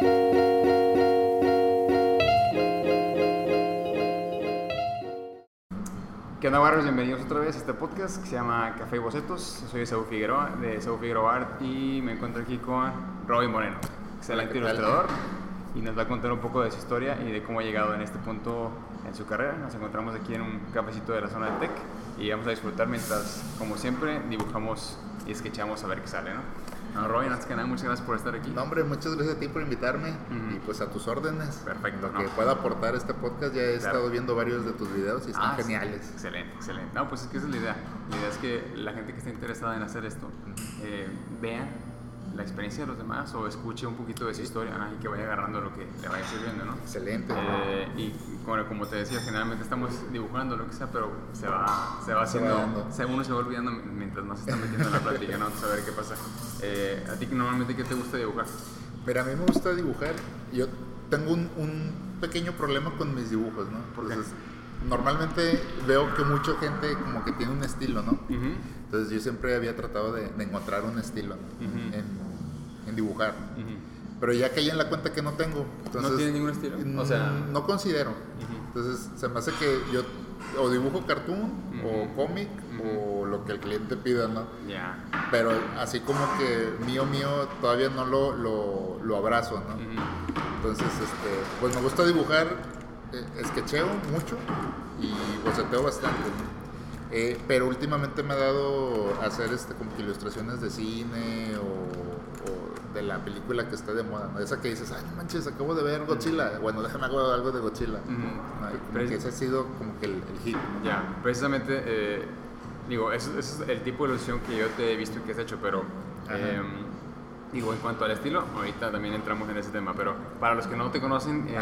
¿Qué onda, barrios? Bienvenidos otra vez a este podcast que se llama Café y Bocetos. Soy Esaú Figueroa, de Esaú Figueroa Art, y me encuentro aquí con Robin Moreno, excelente ilustrador, y nos va a contar un poco de su historia y de cómo ha llegado en este punto en su carrera. Nos encontramos aquí en un cafecito de la zona del Tec y vamos a disfrutar mientras, como siempre, dibujamos y sketchamos a ver qué sale, ¿no? No, Robin, antes que nada, muchas gracias por estar aquí. No, hombre, muchas gracias a ti por invitarme y pues a tus órdenes. Perfecto, Lo que pueda aportar este podcast, ya he Claro. estado viendo varios de tus videos y están Ah, sí. geniales. Excelente, excelente. No, pues es que esa es la idea. La idea es que la gente que esté interesada en hacer esto eh, vea la experiencia de los demás o escuche un poquito de su historia ¿no? y que vaya agarrando lo que le vaya sirviendo, ¿no? Excelente. Eh, y como, como te decía, generalmente estamos dibujando lo que sea, pero se va, se va Se va haciendo, se- uno se va olvidando mientras más se está metiendo en la plática, ¿no? Saber qué pasa. Eh, ¿A ti normalmente qué te gusta dibujar? Mira, a mí me gusta dibujar. Yo tengo un, un pequeño problema con mis dibujos, ¿no? ¿Por qué? Entonces, normalmente veo que mucha gente como que tiene un estilo, ¿no? Ujú. Entonces yo siempre había tratado de, de encontrar un estilo ¿no? Ujú. en, en dibujar. Pero ya caí en la cuenta que no tengo. Entonces, tienes ningún estilo? O mm, sea- no considero. Entonces se me hace que yo o dibujo cartoon o cómic o lo que el cliente pida, ¿no? Pero así como que mío, mío, todavía no lo, lo, lo abrazo, ¿no? Entonces, este, pues me gusta dibujar, eh, sketcheo mucho y boceteo bastante, ¿no? Eh, pero últimamente me ha dado a hacer este, como que ilustraciones de cine o de la película que está de moda, ¿no? Esa que dices, ay, no manches, acabo de ver Godzilla. Bueno, déjame hago algo de Godzilla. Y Pero que es- ese ha sido como que el, el hit. ¿no? Ya, precisamente, eh, digo, eso es el tipo de ilusión que yo te he visto que has hecho, pero, eh, digo, en cuanto al estilo, ahorita también entramos en ese tema, pero para los que no te conocen, eh.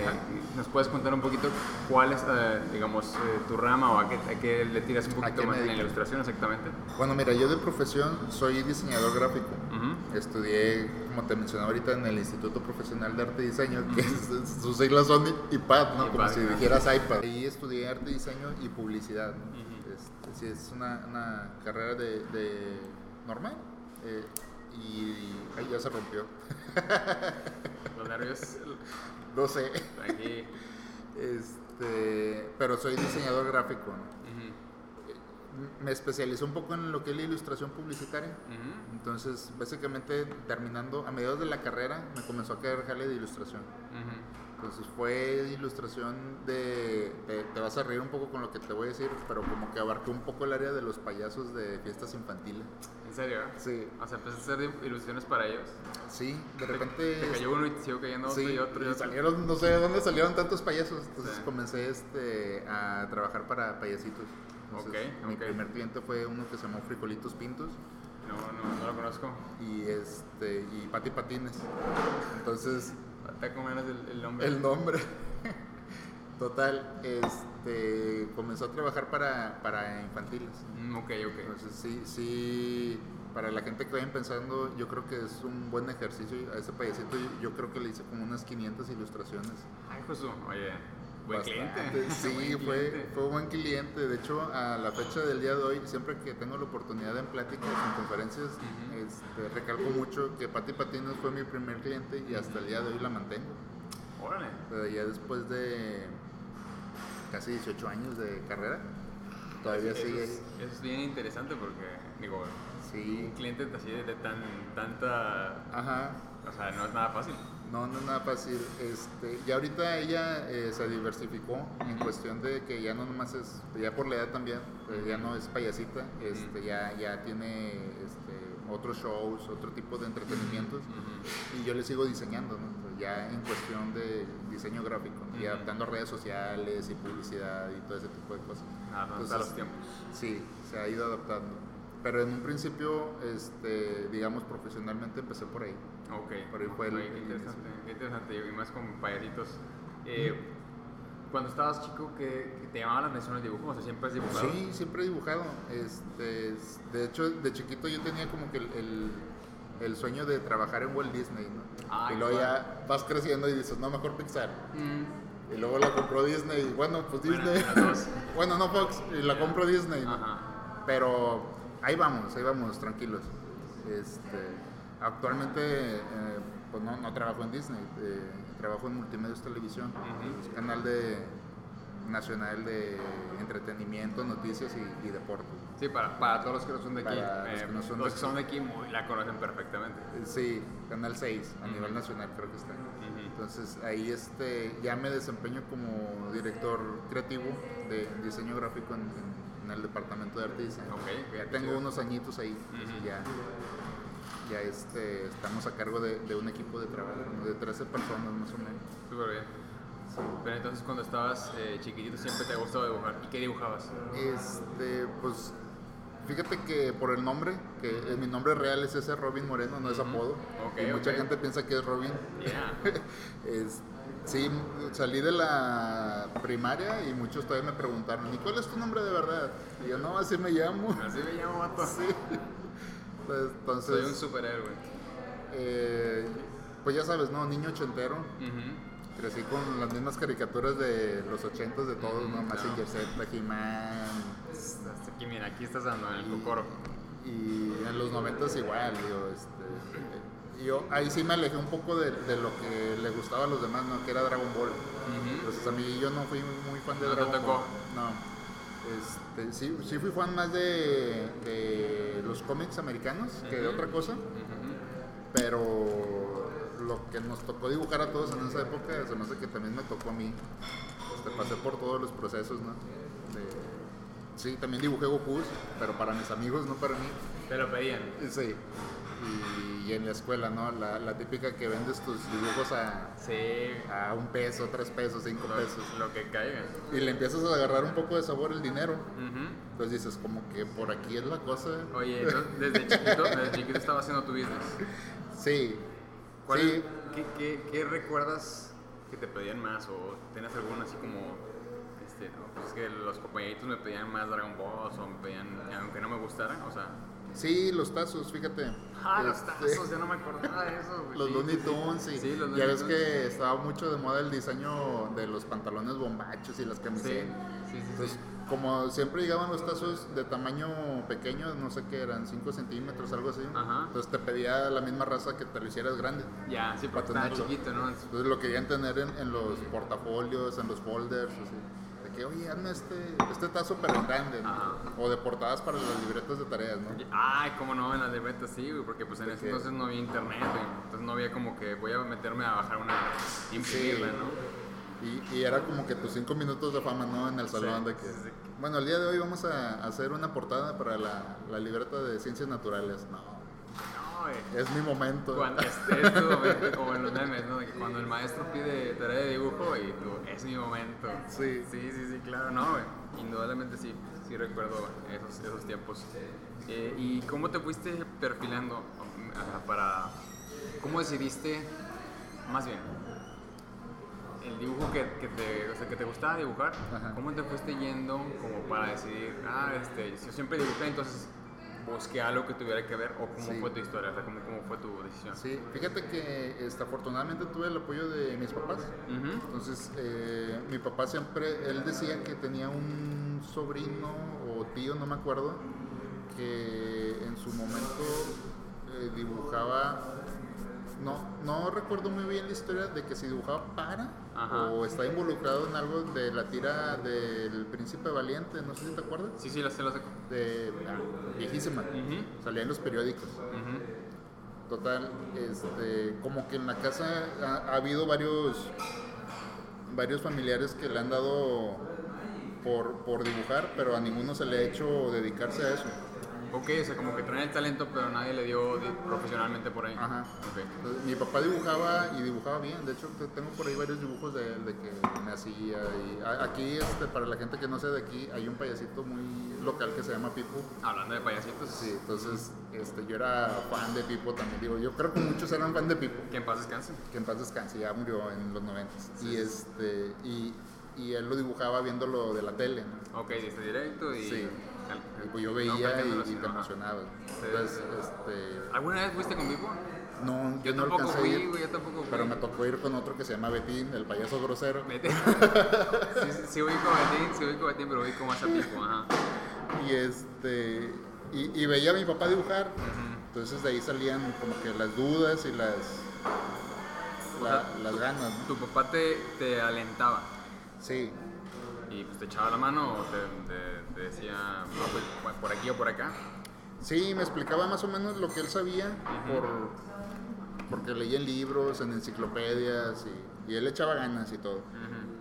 ¿nos puedes contar un poquito cuál es, eh, digamos, eh, tu rama o a qué, a qué le tiras un ¿A poquito más en la ilustración exactamente? Bueno, mira, yo de profesión soy diseñador gráfico. Ujú. Estudié, como te mencionaba ahorita, en el Instituto Profesional de Arte y Diseño, que es- sus siglas son IPAD, ¿no? Como IPAD, si ajá. dijeras iPad. Ahí estudié arte diseño y publicidad. ¿no? Ujú. Este, sí, es una, una carrera de, de normal. Y ahí ya se rompió. Los nervios, No sé. aquí. Este, pero soy diseñador gráfico. Me especialicé un poco en lo que es la ilustración publicitaria. Entonces, básicamente, terminando, a mediados de la carrera, me comenzó a caer jale de ilustración. Entonces, fue ilustración de, de- Te vas a reír un poco con lo que te voy a decir, pero como que abarcó un poco el área de los payasos de fiestas infantiles. ¿En serio? Sí, O sea, empezaste a hacer ilustraciones para ellos. sí, de Te- repente... Te cayó uno y te siguió cayendo otro Sí, y otro y otro. salieron, no sé de dónde salieron tantos payasos. Entonces Sí. comencé este, a trabajar para payasitos. Entonces, mi primer cliente fue uno que se llamó Frijolitos Pintos No, no, no lo conozco. y, este, y Pati Patines. Entonces, Está con menos el, el nombre. El nombre. Total, este, comenzó a trabajar para, para infantiles. Mm, ok, ok. Entonces, sí, sí, para la gente que vayan pensando, yo creo que es un buen ejercicio. A ese payasito yo, yo creo que le hice como unas 500 ilustraciones. Ay, Josu, oye, buen Bastante. cliente. Sí, Buen fue, cliente. fue un buen cliente. De hecho, a la fecha del día de hoy, siempre que tengo la oportunidad en pláticas, en conferencias, este, recalco mucho que Pati Patines fue mi primer cliente y hasta el día de hoy la mantengo. Órale. Pero ya después de casi 18 años de carrera, todavía eso, sigue. es, eso es bien interesante porque, digo, Sí. un cliente así de tan, tanta. Ajá. O sea, no es nada fácil. No, no es nada fácil. Este, y ahorita ella eh, se diversificó en cuestión de que ya no nomás es, ya por la edad también, eh, ya no es payasita, este, ya, ya tiene este, otros shows, otro tipo de entretenimientos. Y yo le sigo diseñando, ¿no? Ya en cuestión de diseño gráfico, ¿no? y adaptando redes sociales y publicidad y todo ese tipo de cosas. Nada, no Entonces, los tiempos. Sí, se ha ido adaptando. Pero en un principio, este, digamos, profesionalmente empecé por ahí. Ok. Ahí fue el- interesante, qué interesante. Y más con payasitos. Eh, cuando estabas chico, ¿qué, qué te llamaba la atención el dibujo? O sea, siempre has dibujado. Sí, siempre he dibujado. Este, es- de hecho, de chiquito yo tenía como que el, el- sueño de trabajar en Walt Disney, ¿no? Ay, y luego ya vas creciendo y dices, no, mejor Pixar. Mm, Y luego la compró Disney. y Bueno, pues Bueno, Disney. dos. bueno, no Fox. Y la compró Disney. ¿no? Ajá. Pero ahí vamos, ahí vamos, tranquilos. Este, actualmente, eh, pues no, no trabajo en Disney, eh, trabajo en Multimedios Televisión, canal de nacional de entretenimiento, noticias y, y deportes. Sí, para, para todos los que no son de aquí. Para los eh, que no son los de que son de aquí muy- la conocen perfectamente. Eh, Sí, Canal 6, a nivel nacional creo que está. Entonces ahí este, ya me desempeño como director creativo de diseño gráfico en, el departamento de arte y diseño. Ok, ya tengo unos añitos ahí, Ujú. ya, ya este, estamos a cargo de, de un equipo de trabajo, de 13 personas más o menos. Súper bien. Sí. Pero entonces cuando estabas eh, chiquitito siempre te ha gustado dibujar. ¿Y qué dibujabas? Este, pues fíjate que por el nombre, que eh, mi nombre real es ese Robin Moreno, no es apodo. Ok, y mucha gente piensa que es Robin. Yeah. Es- sí, salí de la primaria y muchos todavía me preguntaron, ¿y cuál es tu nombre de verdad? Y yo, no, así me llamo. Así me llamo, vato. Sí. Pues, Entonces, Soy un superhéroe. eh, pues ya sabes, ¿no? Niño ochentero. Crecí con las mismas caricaturas de los ochentas de todos, ¿no? Ujú, Mazinger claro. Z, He-Man, aquí, mira, aquí estás dando en el Y- cocoro. y en los noventas igual, digo, este, yo ahí sí me alejé un poco de, de lo que le gustaba a los demás, ¿no? Que era Dragon Ball. Ujú. Entonces a mí yo no fui muy, fan de No te Dragon tocó. Ball. No. Este, sí, sí fui fan más de, de los cómics americanos que de otra cosa, pero lo que nos tocó dibujar a todos en esa época se me hace que también me tocó a mí. Este, pasé por todos los procesos, ¿no? De- sí, también dibujé Goku, pero para mis amigos, no para mí. Te lo pedían. Sí. Y, y en la escuela, ¿no? La, la típica que vendes tus dibujos a, Sí. a un peso, tres pesos, cinco Lo, pesos. lo que caiga. Y le empiezas a agarrar un poco de sabor el dinero. Entonces dices, como que por aquí es la cosa. Oye, entonces, desde chiquito, desde chiquito estaba haciendo tu business. Sí. ¿Cuál sí. es- qué, qué, qué recuerdas que te pedían más? ¿O tienes alguna así como, este, no, pues es que los compañeritos me pedían más Dragon Ball o me pedían, aunque no me gustara, o sea... Sí, los tazos, fíjate. Ah, los Este, tazos, ya no me acordaba de eso, güey. Los Sí, Looney sí, sí. Tunes, y Sí, los ya ves que estaba mucho de moda el diseño de los pantalones bombachos y las Sí, camisetas. sí, sí, Entonces, sí. como siempre llegaban los tazos de tamaño pequeño, no sé qué eran, 5 centímetros, algo así. Ajá. Entonces te pedía la misma raza que te lo hicieras grande. Ya, sí, porque Para estaba tenerlo. chiquito, ¿no? Entonces lo querían tener en, en los portafolios, en los folders, así. Que, oye, hazme este, este tazo pero grande, ¿no? Ajá. O de portadas para las libretas de tareas, ¿no? Ay, cómo no, en las libretas sí, güey, porque pues en ese entonces no había internet, güey. Entonces no había como que voy a meterme a bajar una, imprimirla, Sí. ¿no? Y, y era como que tus cinco minutos de fama, ¿no? En el salón Sí, de que... sí. Bueno, el día de hoy vamos a hacer una portada para la, la libreta de ciencias naturales. No, No, es mi momento. Cuando es, es tu momento, como en los memes, ¿no? De que cuando el maestro pide tarea de dibujo y tú, es mi momento. Sí. Sí, sí, sí, claro, no, güey. Indudablemente sí, sí recuerdo esos, esos tiempos. Eh, ¿Y cómo te fuiste perfilando para... ¿Cómo decidiste, más bien, el dibujo que, que te, o sea, que te gustaba dibujar, Ajá. ¿cómo te fuiste yendo como para decidir, ah, este, yo siempre dibujé, entonces busqué algo que tuviera que ver, o cómo Sí. fue tu historia, o sea, cómo, cómo fue tu decisión? Sí, fíjate que este, afortunadamente tuve el apoyo de mis papás. Entonces, eh, mi papá siempre, él decía que tenía un sobrino o tío, no me acuerdo, que en su momento eh, dibujaba, no, no recuerdo muy bien la historia de que si dibujaba para Ajá. o está involucrado en algo de la tira del Príncipe Valiente, no sé si te acuerdas, Sí, sí, lo sé, sé. de ah, viejísima, salía en los periódicos. Total, este, como que en la casa ha, ha habido varios, varios familiares que le han dado por, por dibujar, pero a ninguno se le ha hecho dedicarse a eso. Ok, o sea, como que traen el talento, pero nadie le dio di- profesionalmente por ahí. Ajá. Ok. Entonces, mi papá dibujaba y dibujaba bien. De hecho, te- tengo por ahí varios dibujos de él, de que me hacía. Y aquí, este, para la gente que no sea de aquí, hay un payasito muy local que se llama Pipo. Hablando de payasitos, Sí, entonces este, yo era fan de Pipo también. Digo, yo creo que muchos eran fan de Pipo. que en paz descanse. que en paz descanse, ya murió en los 90 y este y, y él lo dibujaba viéndolo de la tele, ¿no? Ok, dice directo y... Sí. Pues yo no veía cambiándolo, y, y te emocionaba. Sí, Entonces, este ¿Alguna vez fuiste con Vivo? no, Yo yo no tampoco fui, ir, yo tampoco fui. pero me tocó ir con otro que se llama Betín, el payaso grosero. Vete. sí, sí, ubico a Betín, sí ubico a Betín, pero ubico más a Pipo, ajá. Y este y, y veía a mi papá dibujar. Ujú. Entonces de ahí salían como que las dudas y las la- las ganas, ¿no? Tu papá te, te alentaba Sí, y pues te echaba la mano o te, te- te decía, no, pues por aquí o por acá. sí, me explicaba más o menos lo que él sabía por, porque leía en libros, en enciclopedias y, y él echaba ganas y todo.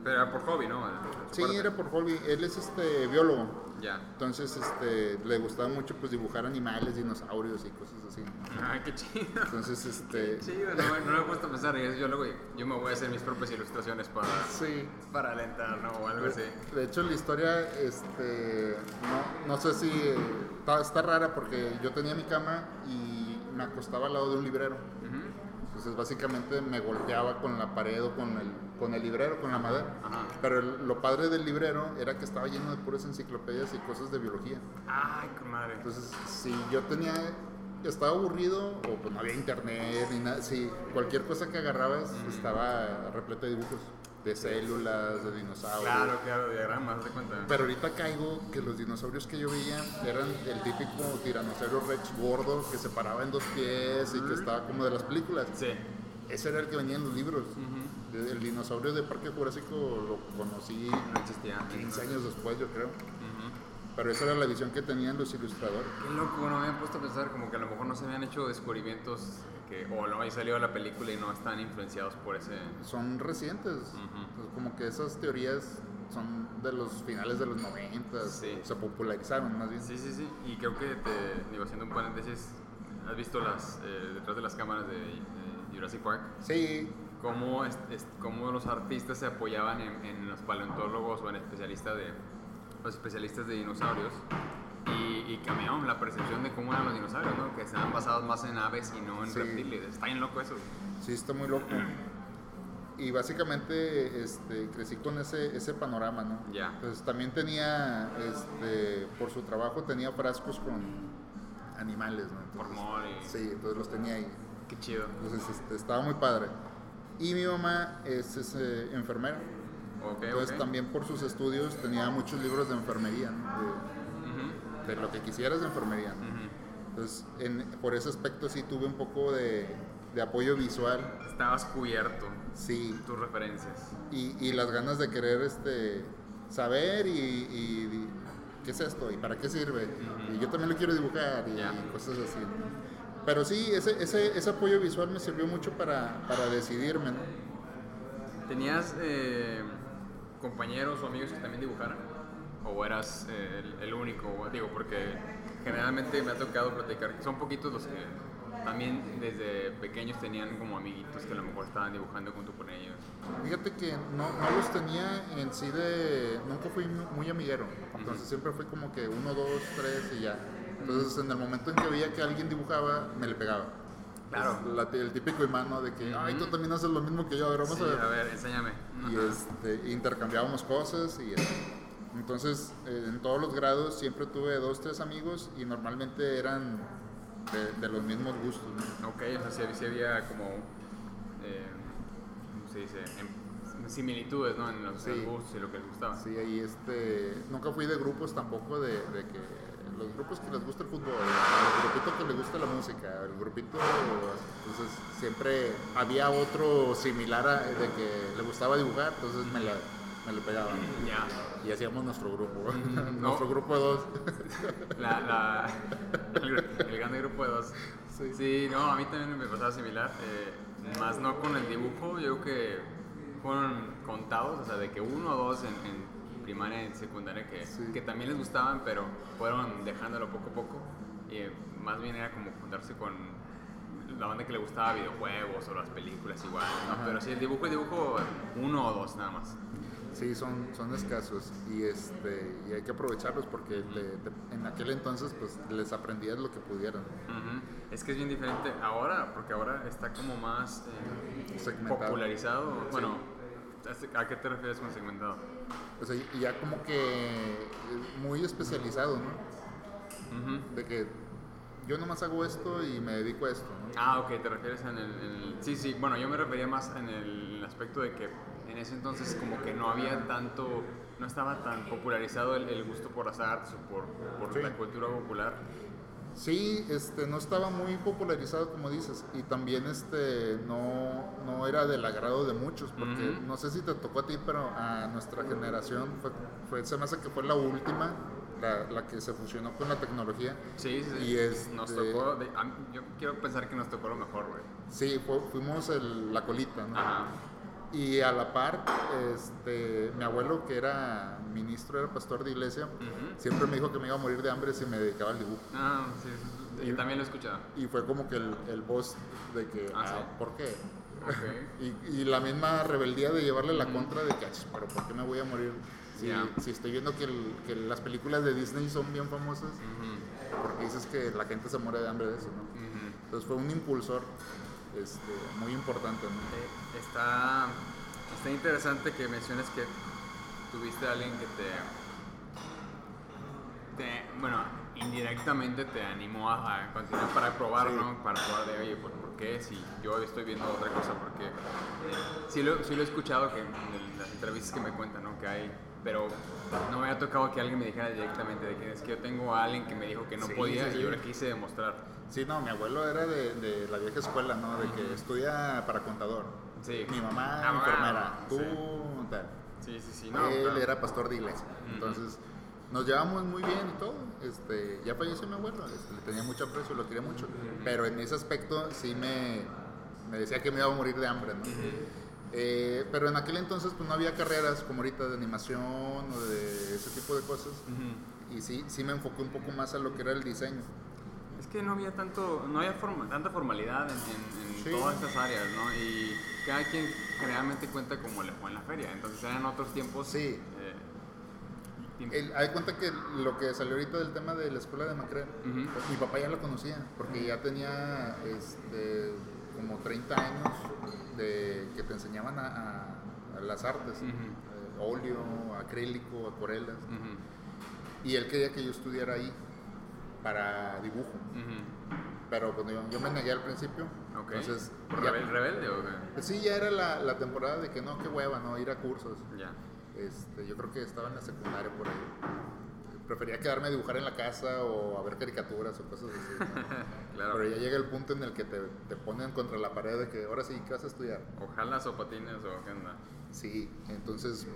Pero era por hobby, ¿no? Sí, Parte. era por hobby. Él es este biólogo. Ya. Entonces, este, le gustaba mucho pues dibujar animales, dinosaurios y cosas así. Ay, qué chido. Entonces, este, Sí, no, me- no me he puesto a pensar. Yo luego yo me voy a hacer mis propias ilustraciones para, sí. para alentar, ¿no? O algo así. De hecho, la historia, este, no, no sé si eh, está, está rara porque yo tenía mi cama y me acostaba al lado de un librero. Entonces, básicamente me golpeaba con la pared o con el, con el librero, con la madera. Ajá. Pero el- lo padre del librero era que estaba lleno de puras enciclopedias y cosas de biología. Ay, qué madre. Entonces, si yo tenía, estaba aburrido o pues no había internet ni nada, si cualquier cosa que agarrabas estaba repleta de dibujos, de células, de dinosaurios. Claro, claro, diagramas, de cuenta. Pero ahorita caigo que los dinosaurios que yo veía eran el típico tiranosaurio rex gordo que se paraba en dos pies y que estaba como de las películas. Sí. Ese era el que venía en los libros. El, el dinosaurio de Parque Jurásico lo conocí No existía. 15 años después, yo creo. Ujú. Pero esa era la visión que tenían los ilustradores. Qué loco, no me habían puesto a pensar como que a lo mejor no se habían hecho descubrimientos que o no había salido la película y no están influenciados por ese... son recientes. Entonces, como que esas teorías son de los finales de los 90, Sí. se popularizaron más bien. Sí, sí, sí. Y creo que te digo haciendo un paréntesis, ¿has visto las eh, detrás de las cámaras de, de Jurassic Park? Sí, Cómo, es- es- cómo los artistas se apoyaban en, en los paleontólogos o en especialistas de los especialistas de dinosaurios y, y la percepción de cómo eran los dinosaurios, ¿no? Que estaban basados más en aves y no en Sí. reptiles. Está bien loco eso. sí, está muy loco. Y básicamente este, crecí con ese, ese panorama, ¿no? Ya. Entonces también tenía, este, por su trabajo tenía frascos con animales, ¿no? Entonces, Hormón y... Sí, entonces los tenía ahí. Qué chido. Entonces este, estaba muy padre. Y mi mamá es, es, eh, enfermera. Ok, Entonces también por sus estudios tenía muchos libros de enfermería, de, de lo que quisieras de enfermería. Entonces en- por ese aspecto sí tuve un poco de, de apoyo visual, Estabas cubierto. sí, Tus referencias. y, y las ganas de querer este, saber y, y- y qué es esto y para qué sirve. Y yo también lo quiero dibujar y cosas así. Pero sí, ese, ese, ese apoyo visual me sirvió mucho para, para decidirme. ¿no? ¿Tenías eh, compañeros o amigos que también dibujaran? ¿O eras eh, el, el único? Digo, porque generalmente me ha tocado platicar, son poquitos los que también desde pequeños tenían como amiguitos que a lo mejor estaban dibujando junto con ellos. Fíjate que no, no los tenía en sí de... Nunca fui mu- muy amiguero. Entonces siempre fue como que uno, dos, tres y ya. Entonces en el momento en que veía que alguien dibujaba, me le pegaba. Claro. La- el típico imán, ¿no? De que, ay, tú también haces lo mismo que yo, a ver, vamos Sí, a ver. a ver, enséñame. Y este, intercambiábamos cosas y. Entonces, eh, en todos los grados siempre tuve dos, tres amigos y normalmente eran de, de los mismos gustos. ¿no? Ok, o sea, sí, había como, eh, ¿cómo se dice? Em- similitudes, ¿no? En los, Sí. en gustos y lo que les gustaba. Sí, ahí este, nunca fui de grupos tampoco de, de que los grupos que les gusta el fútbol, el grupito que le gusta la música, el grupito, entonces siempre había otro similar a, de que le gustaba dibujar, entonces me, la, me le pegaba. Ya. Y hacíamos nuestro grupo, no. nuestro grupo de dos. La, la, el, el grande grupo de dos. Sí. Sí. no, a mí también me pasaba similar. eh, más no con el dibujo, yo creo que fueron contados, o sea, de que uno o dos en, en primaria y secundaria que, Sí. que también les gustaban, pero fueron dejándolo poco a poco. Y eh, más bien era como juntarse con la banda que le gustaba videojuegos o las películas igual. Pero sí, el dibujo, el dibujo, uno o dos nada más. Sí, son, son escasos y, este, y hay que aprovecharlos porque le- en aquel entonces pues les aprendías lo que pudieran. Ujú. Es que es bien diferente ahora, porque ahora está como más eh, popularizado. Bueno, ¿a qué te refieres con segmentado? O sea, ya como que muy especializado, ¿no? Ujú. De que yo nomás hago esto y me dedico a esto, ¿no? Ah, ok, te refieres en el, en el- Sí, sí, bueno, yo me refería más en el aspecto de que en ese entonces como que no había tanto, no estaba tan popularizado el, el gusto por las artes o por, por Sí. la cultura popular. Sí, este, no estaba muy popularizado como dices y también este, no, no era del agrado de muchos porque no sé si te tocó a ti, pero a nuestra generación fue, fue, se me hace que fue la última, la, la que se fusionó con la tecnología. Sí, sí, sí. Y este- Nos tocó, de- yo quiero pensar que nos tocó lo mejor, güey. Sí, fue- fuimos el- la colita, ¿no? Ajá. Y a la par, este, mi abuelo, que era ministro, era pastor de iglesia, Ujú. siempre me dijo que me iba a morir de hambre si me dedicaba al dibujo. Ah, sí. Y- Yo también lo he escuchado. Y fue como que el, el boss de que, Ah, ah, sí. ¿por qué? Ok. Y, y la misma rebeldía de llevarle la Ujú. contra de que, "Ach, pero ¿por qué me voy a morir? Si, Ya. si estoy viendo que, el- que las películas de Disney son bien famosas, Ujú, porque dices que la gente se muere de hambre de eso, ¿no? ujú. Entonces fue un impulsor este, muy importante, ¿no? Eh, Está, está interesante que menciones que tuviste a alguien que te, te- bueno, indirectamente te animó a, a continuar para probar, Sí. ¿no? Para probar de, oye, ¿por, por qué? Si yo estoy viendo otra cosa, porque eh, sí, lo, sí lo he escuchado que en las entrevistas que me cuentan, ¿no? Que hay, pero no me ha tocado que alguien me dijera directamente de que es que yo tengo a alguien que me dijo que no Sí, podía sí, y yo le quise demostrar. Sí, no, mi abuelo era de, de la vieja escuela, ¿no? De que estudia para contador. Sí. Mi mamá, Ah, enfermera. Tú, tal. Sí, sí, sí, no. Él claro. era pastor de iglesia. Ujú. Entonces, nos llevamos muy bien y todo. Este, ya falleció mi abuelo, este, le tenía mucho aprecio, lo quería mucho. Pero en ese aspecto sí me, me decía que me iba a morir de hambre, ¿no? Eh, pero en aquel entonces pues no había carreras como ahorita de animación o de ese tipo de cosas. Ujú. Y sí, sí me enfoqué un poco más a lo que era el diseño. Es que no había tanto, no había forma, tanta formalidad en, en- en Sí. todas estas áreas, ¿no? Y cada quien generalmente cuenta como le fue en la feria. Entonces eran otros tiempos. Sí. eh, El, hay cuenta que lo que salió ahorita del tema de la escuela de Macrel, Ujú. pues, mi papá ya lo conocía, porque ya tenía este, como 30 años de que te enseñaban a, a- a las artes, eh, óleo, acrílico, acuarelas, y él quería que yo estudiara ahí para dibujo, ujú. pero pues, yo, yo me negué al principio, Ok. entonces ¿Por ya- rebel- rebelde o qué? pues sí, ya era la, la temporada de que no, qué hueva, no, ir a cursos. Ya. Este, yo creo que estaba en la secundaria por ahí. Prefería quedarme a dibujar en la casa o a ver caricaturas o cosas así. ¿no? Claro. Pero ya llega el punto en el que te, te ponen contra la pared de que ahora sí, ¿qué vas a estudiar? Ojalá o patines o qué onda. Sí, entonces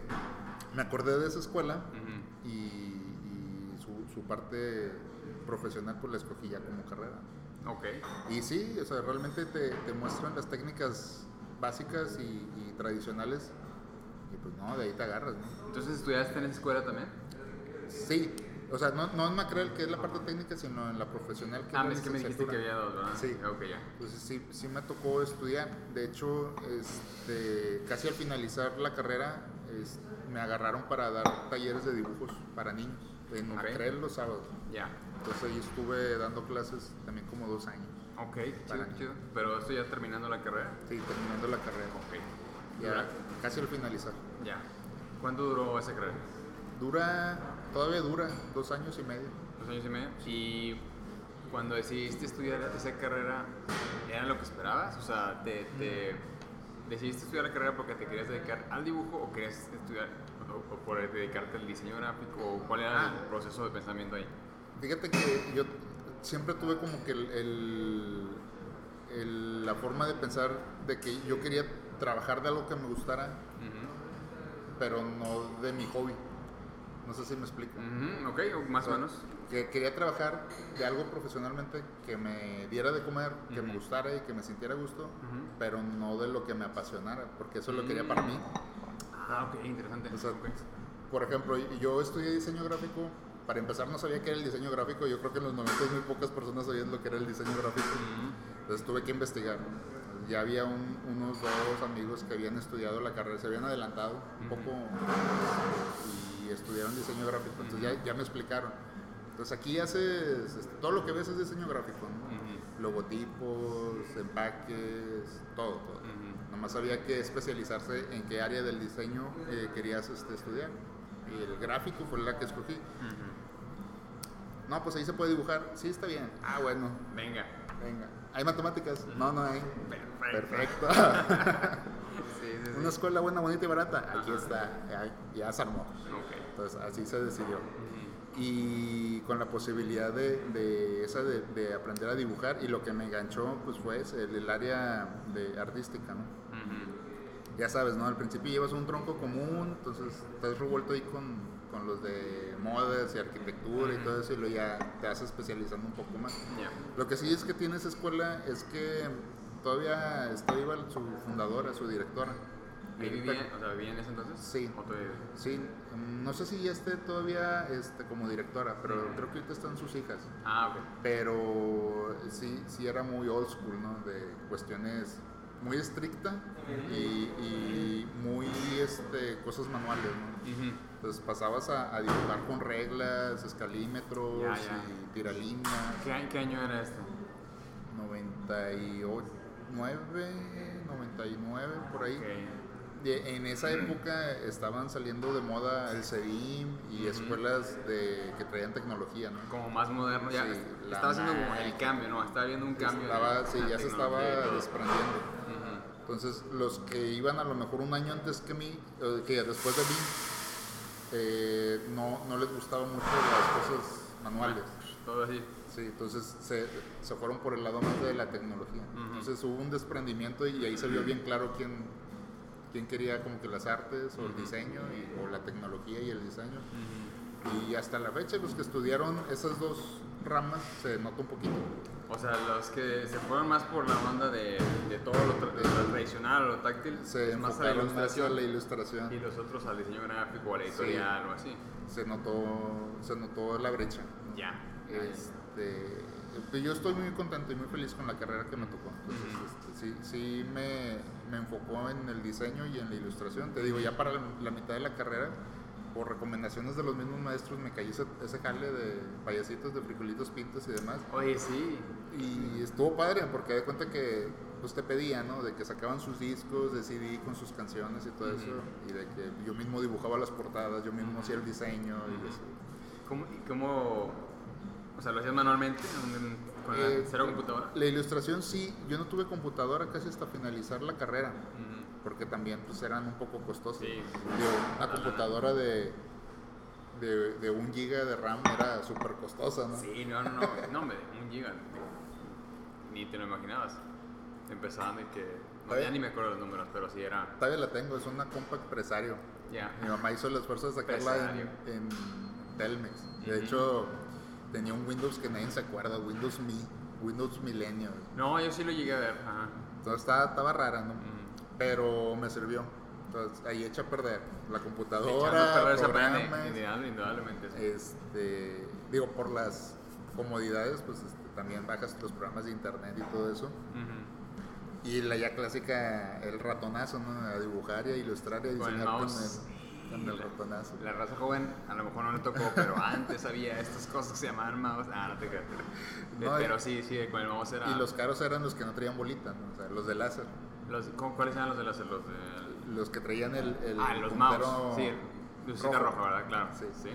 me acordé de esa escuela Ujú. y, y su, su parte profesional pues la escogí ya como carrera. Ok. Y sí, o sea, realmente te, te muestran las técnicas básicas y, y tradicionales y pues no, de ahí te agarras, ¿no? Entonces estudiaste en esa escuela también. Sí, o sea, no, no en Macrel, que es la parte técnica, sino en la profesional. Que Ah, es que me dijiste que había dos, ¿verdad? Sí. Ok, ya. Entonces sí, sí me tocó estudiar. De hecho, este, casi al finalizar la carrera, es- me agarraron para dar talleres de dibujos para niños en Ok. Macrel los sábados. Ya. Entonces ahí estuve dando clases también como dos años. Ok, chido, chido. Pero esto ya terminando la carrera. Sí, terminando la carrera. Ok. Ya casi al finalizar. Ya. ¿Cuánto duró esa carrera? Dura, todavía dura, dos años y medio. Dos años y medio. Y cuando decidiste estudiar esa carrera, ¿era lo que esperabas? O sea, ¿te, te decidiste estudiar la carrera porque te querías dedicar al dibujo o querías estudiar o, o por dedicarte al diseño gráfico? ¿O cuál era Ah. el proceso de pensamiento ahí? Fíjate que yo siempre tuve como que el, el- el- la forma de pensar de que yo quería trabajar de algo que me gustara, pero no de mi hobby. No sé si me explico. Ujú, Ok, o más o menos. Que quería trabajar de algo profesionalmente que me diera de comer, que me Ujú. gustara y que me sintiera gusto, Ujú. pero no de lo que me apasionara, porque eso lo quería para mí. Ah, ok, interesante. O sea, Ok. por ejemplo, yo estudié diseño gráfico. Para empezar, no sabía qué era el diseño gráfico. Yo creo que en los 90 muy pocas personas sabían lo que era el diseño gráfico. Entonces tuve que investigar. Ya había un- unos dos amigos que habían estudiado la carrera, se habían adelantado un poco y estudiaron diseño gráfico. Entonces ya, ya me explicaron. Entonces aquí haces, este, todo lo que ves es diseño gráfico, logotipos, empaques, todo, todo. Nomás había que especializarse en qué área del diseño eh, querías este, estudiar. Y el gráfico fue la que escogí. No, pues ahí se puede dibujar. Sí, está bien. Ah, bueno, Venga. venga. ¿Hay matemáticas? No, no hay. Perfecto. Perfecto. Sí, sí, sí. Una escuela buena, bonita y barata. Aquí Ajá. está. Ya, ya se armó. Entonces así se decidió. Y con la posibilidad de, de esa de, de aprender a dibujar y lo que me enganchó pues fue el, el área de artística. Ya sabes, ¿no? Al principio llevas un tronco común, entonces estás revuelto ahí con, con los de modas y arquitectura y todo eso y luego ya te vas especializando un poco más. Lo que sí es que tiene esa escuela es que todavía está viva su fundadora, su directora. ¿Ahí Ahorita- vivía, o sea, vivía en ese entonces? Sí. ¿O todavía? Sí, mm, no sé si ya esté todavía este, como directora, pero creo que ahorita están sus hijas. Ah, ok. Pero sí, sí era muy old school, ¿no? De cuestiones muy estricta y, y muy este, cosas manuales, ¿no? Entonces pasabas a, a dibujar con reglas, escalímetros y tiralíneas. ¿Qué, qué año era este? 98, 9, 99, por ahí. Ok. De- en esa época estaban saliendo de moda el CEDIM y escuelas de, que traían tecnología, ¿no? Como más moderno, ya. Sí, estaba haciendo como el cambio, ¿no? Estaba viendo un cambio. Estaba, de- sí, ya se estaba desprendiendo. Ujú. Entonces, los que iban a lo mejor un año antes que mí, que después de mí, eh, no, no les gustaban mucho las cosas manuales. Todo así. Sí, entonces se, se fueron por el lado más de la tecnología. Ujú. Entonces hubo un desprendimiento y ahí se vio bien claro quién, quién quería como que las artes o el diseño y- o la tecnología y el diseño. Y hasta la fecha los que estudiaron esas dos ramas se nota un poquito. O sea, los que se fueron más por la onda de, de todo lo, tra- de lo tradicional o lo táctil, Se es más a la más a ilustración. la ilustración. Y los otros al diseño gráfico o a la editorial o así. Se notó, se notó la brecha. Ya. Este, pues yo estoy muy contento y muy feliz con la carrera que me tocó. Entonces, este, sí, sí me, me enfocó en el diseño y en la ilustración. Te digo, ya para la, mitad de la carrera, por recomendaciones de los mismos maestros, me caí ese, ese jale de payasitos, de frijolitos pintos y demás. Oye, sí. Y estuvo padre porque de cuenta que pues te pedían, ¿no? De que sacaban sus discos de CD con sus canciones y todo eso. Y de que yo mismo dibujaba las portadas, yo mismo hacía el diseño y eso. ¿Cómo, y cómo, o sea, lo hacías manualmente en- con la Eh, cero computadora? La ilustración sí, yo no tuve computadora casi hasta finalizar la carrera, Ujú. porque también pues eran un poco costosas. Sí. Una computadora de, de, de un giga de RAM era súper costosa, ¿no? Sí, no, no, no, no, me un giga. Ni te lo imaginabas. Empezaban de que, no, ya ni me acuerdo los números, pero sí era, Todavía la tengo, es una compact presario. ya. Mi mamá hizo el esfuerzo de sacarla en, en Telmex. De hecho, tenía un Windows que nadie se acuerda, Windows Me, Windows Millennium. No, yo sí lo llegué a ver, ajá. Entonces estaba, estaba rara, ¿no? Pero me sirvió. Entonces ahí echa a perder la computadora, a perder programas, indudable- indudablemente. sí. este, digo, por las comodidades, pues este, también bajas los programas de internet y todo eso. Y la ya clásica, el ratonazo, ¿no? A dibujar y a ilustrar y a Con el diseñar con mouse. el, con el ratonazo. La raza joven a lo mejor no le tocó, pero antes había estas cosas que se llamaban mouse. Ah, no te creas. No, pero sí, sí, con el mouse era. Y los caros eran los que no traían bolita, ¿no? O sea, los de láser. los- ¿cómo- ¿Cuáles eran los de láser? Los de. Los que traían el, el ah, los mouse. Sí, lucita roja, ¿verdad? Claro. Sí. sí.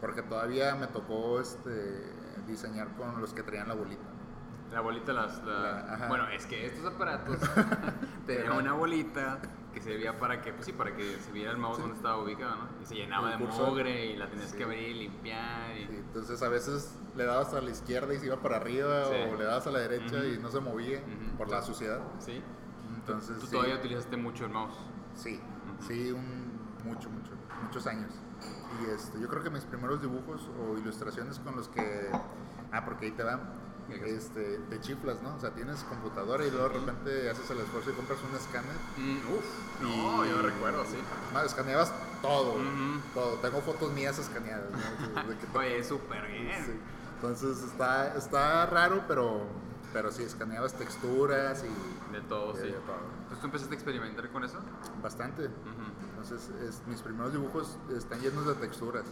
Porque todavía me tocó este, diseñar con los que traían la bolita. La bolita, las. la- La- ajá. bueno, es que estos aparatos tenían una bolita que servía para que, pues sí, para que se viera el mouse donde estaba ubicado, ¿no? Y se llenaba El de cursor. mugre y la tenías Sí. que abrir y limpiar. Y... Sí, entonces a veces le dabas a la izquierda y se iba para arriba Sí. o le dabas a la derecha Ujú. y no se movía Ujú. por la suciedad. ¿Sí? Entonces Tú sí, todavía utilizaste mucho el mouse. sí, Ujú. sí, un, mucho, mucho, muchos años. Y este, yo creo que mis primeros dibujos o ilustraciones con los que, ah, porque ahí te va, ¿Qué cosa? Este, te chiflas, ¿no? O sea, tienes computadora y luego de repente haces el esfuerzo y compras un escáner. Mm, uf, no, Y- yo recuerdo, sí. No, escaneabas todo, todo. Tengo fotos mías escaneadas. ¿no? De que Oye, súper bien. Sí. Entonces está, está raro, pero, pero sí, escaneabas texturas y De todo, sí. de todo. Entonces tú empezaste a experimentar con eso. bastante. Entonces es- mis primeros dibujos están llenos de texturas.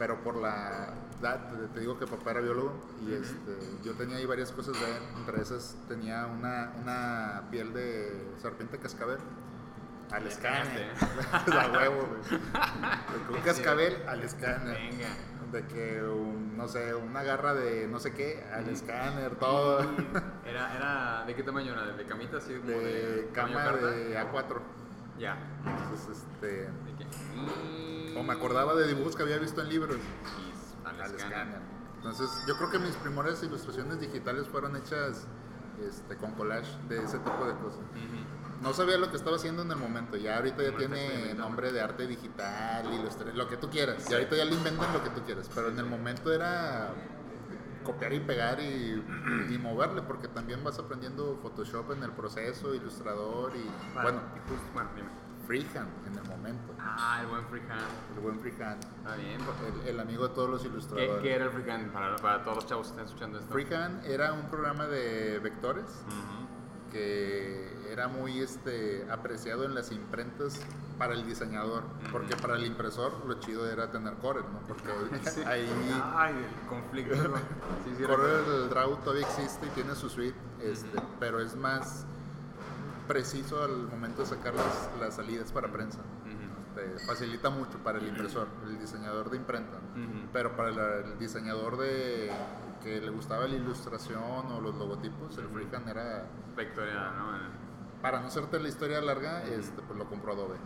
Pero por la... edad, te, digo que papá era biólogo y este, yo tenía ahí varias cosas de él. Entre esas tenía una, una piel de serpiente cascabel. Al escáner. escaneaste. La huevo, güey. Un cascabel al escáner. Venga. De que, un, no sé, una garra de no sé qué, al escáner, todo. Era, era, ¿de qué tamaño era? ¿De camita? Así como de, de cama de A4. Ya. Entonces, este. ¿De qué? O me acordaba de dibujos que había visto en libros. Y. Entonces, yo creo que mis primeras ilustraciones digitales fueron hechas este, con collage de ese tipo de cosas. No sabía lo que estaba haciendo en el momento. Ya ahorita ya tiene nombre de arte digital, ilustra- lo que tú quieras. Y ahorita ya le inventan lo que tú quieras. Pero en el momento era copiar y pegar y, y moverle, porque también vas aprendiendo Photoshop en el proceso, Ilustrador y, Vale, bueno, y justo- bueno, dime. Freehand en el momento. Ah, el buen freehand. El buen Freehand. Está bien. pues, El, el amigo de todos los ¿Qué, ilustradores. qué era el freehand para, para todos los chavos que están escuchando esto? Freehand era un programa de vectores que era muy este, apreciado en las imprentas para el diseñador, porque para el impresor lo chido era tener Corel, ¿no? Porque Sí. ahí Ay, el conflicto. sí, sí, Corel el Draw todavía existe y tiene su suite, este, pero es más preciso al momento de sacar las, las salidas para prensa. Este, facilita mucho para el impresor, el diseñador de imprenta. Pero para la- el diseñador de que le gustaba la ilustración o los logotipos, el freehand era Victoria, ¿no? para no hacerte la historia larga, este, pues lo compró Adobe.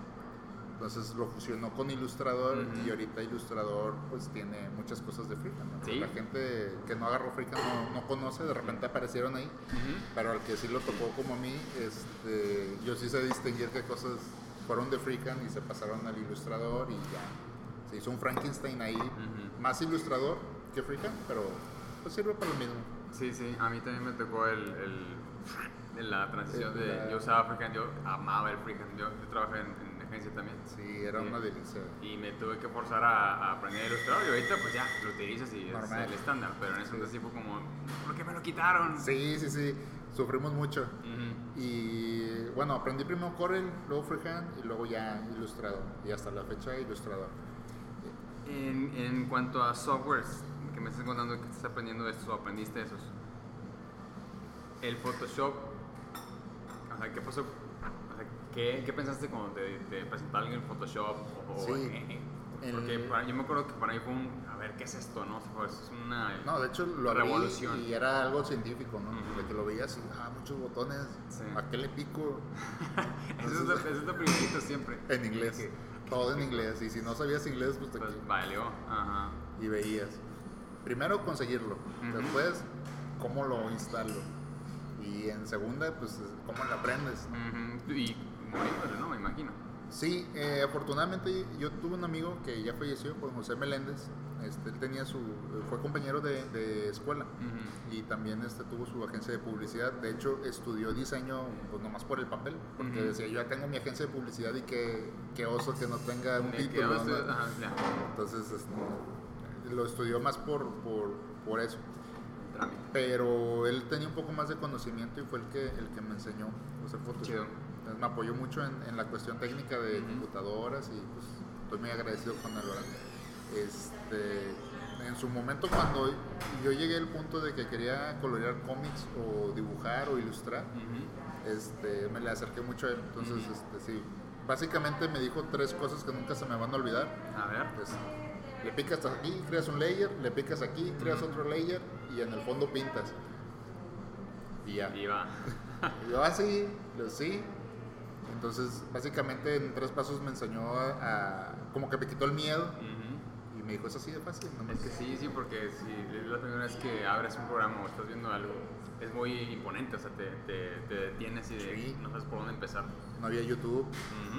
Entonces lo fusionó con Illustrator Ujú. y ahorita Illustrator pues tiene muchas cosas de Freehand. ¿no? Sí. La gente que no agarró Freehand no, no conoce, de repente aparecieron ahí, Ujú. pero al que sí lo tocó como a mí, este, yo sí sé distinguir qué cosas fueron de Freehand y se pasaron al Illustrator y ya. Se hizo un Frankenstein ahí, Ujú. más Illustrator que Freehand, pero pues sirve para lo mismo. Sí, sí, a mí también me tocó el, el, la transición de... La- Yo usaba freehand, yo amaba el freehand, yo, yo trabajé en, en agencia también. Sí, era Sí. una delicia. Y me tuve que forzar a, a aprender a ilustrar y ahorita pues ya lo utilizas y Normal. es el estándar, pero en ese entonces sí fue como, ¿por qué me lo quitaron? Sí, sí, sí, sufrimos mucho. Ujú. Y bueno, aprendí primero Corel, luego Freehand y luego ya Illustrator. Y hasta la fecha Illustrator. En, en cuanto a softwares, que me estás contando que estás aprendiendo de estos o aprendiste esos, el Photoshop, o sea, ¿qué pasó? ¿Qué, qué pensaste cuando te, te presentó alguien en Photoshop? O, Sí, eh, porque el- para- yo me acuerdo que para mí fue un, a ver, ¿qué es esto? No, O sea, es una No, de hecho lo revolución. y era algo científico, ¿no? Ujú. De que lo veías y, ah, muchos botones, Sí. ¿a qué le pico? Eso es lo, eso es lo primerito siempre. En inglés, todo en inglés. Y si no sabías inglés, pues te Pues valió, ajá. y veías. Primero conseguirlo, después cómo lo instalo. Y en segunda, pues cómo lo aprendes. ¿no? Y Me imagino. Sí, eh, afortunadamente yo tuve un amigo que ya falleció, Juan José Meléndez. Este, él tenía su, fue compañero de, de escuela y también este, tuvo su agencia de publicidad. De hecho, estudió diseño pues nomás por el papel, porque decía, yo ya tengo mi agencia de publicidad y qué, qué oso que no tenga un título. Entonces, este, lo estudió más por, por, por eso. Pero él tenía un poco más de conocimiento y fue el que, el que me enseñó a hacer Photoshop. Me apoyó mucho en, en la cuestión técnica de computadoras y pues estoy muy agradecido con él. ¿verdad? Este, en su momento cuando yo llegué al punto de que quería colorear cómics o dibujar o ilustrar, este, me le acerqué mucho a él. Entonces, este, sí, básicamente me dijo tres cosas que nunca se me van a olvidar. A ver. Pues, le picas aquí, creas un layer, le picas aquí, creas otro layer y en el fondo pintas. Y ya. Y va. Y yo así, lo sí. Entonces, básicamente en tres pasos me enseñó a, a- como que me quitó el miedo y me dijo, es así de fácil. nomás". Es que sí, sí, porque si es la primera vez que abres un programa o estás viendo algo, es muy imponente, o sea, te, te, te detienes y de- Sí. no sabes por dónde empezar. No había YouTube,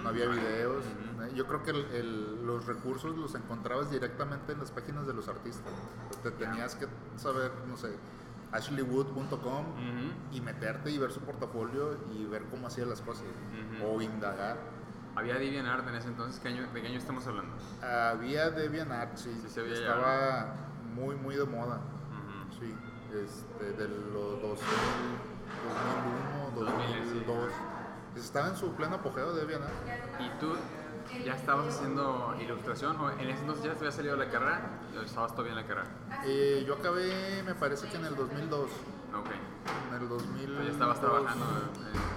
no había Ah, videos. ¿eh? Yo creo que el- el- los recursos los encontrabas directamente en las páginas de los artistas. Te tenías que saber, no sé, ashleywood.com y meterte y ver su portafolio y ver cómo hacía las cosas. O indagar. Había DeviantArt en ese entonces, ¿qué año, ¿de qué año estamos hablando? Había DeviantArt, sí, Sí, se estaba muy, muy de moda. Sí, este, de los 2000, 2001, 2000, sí. 2002. Estaba en su pleno apogeo de DeviantArt. ¿Y tú ya estabas haciendo ilustración o en ese entonces ya te había salido la carrera o estabas todavía en la carrera? Eh, yo acabé, me parece que en el 2002. Ok. En el 2000. Pero ya estabas trabajando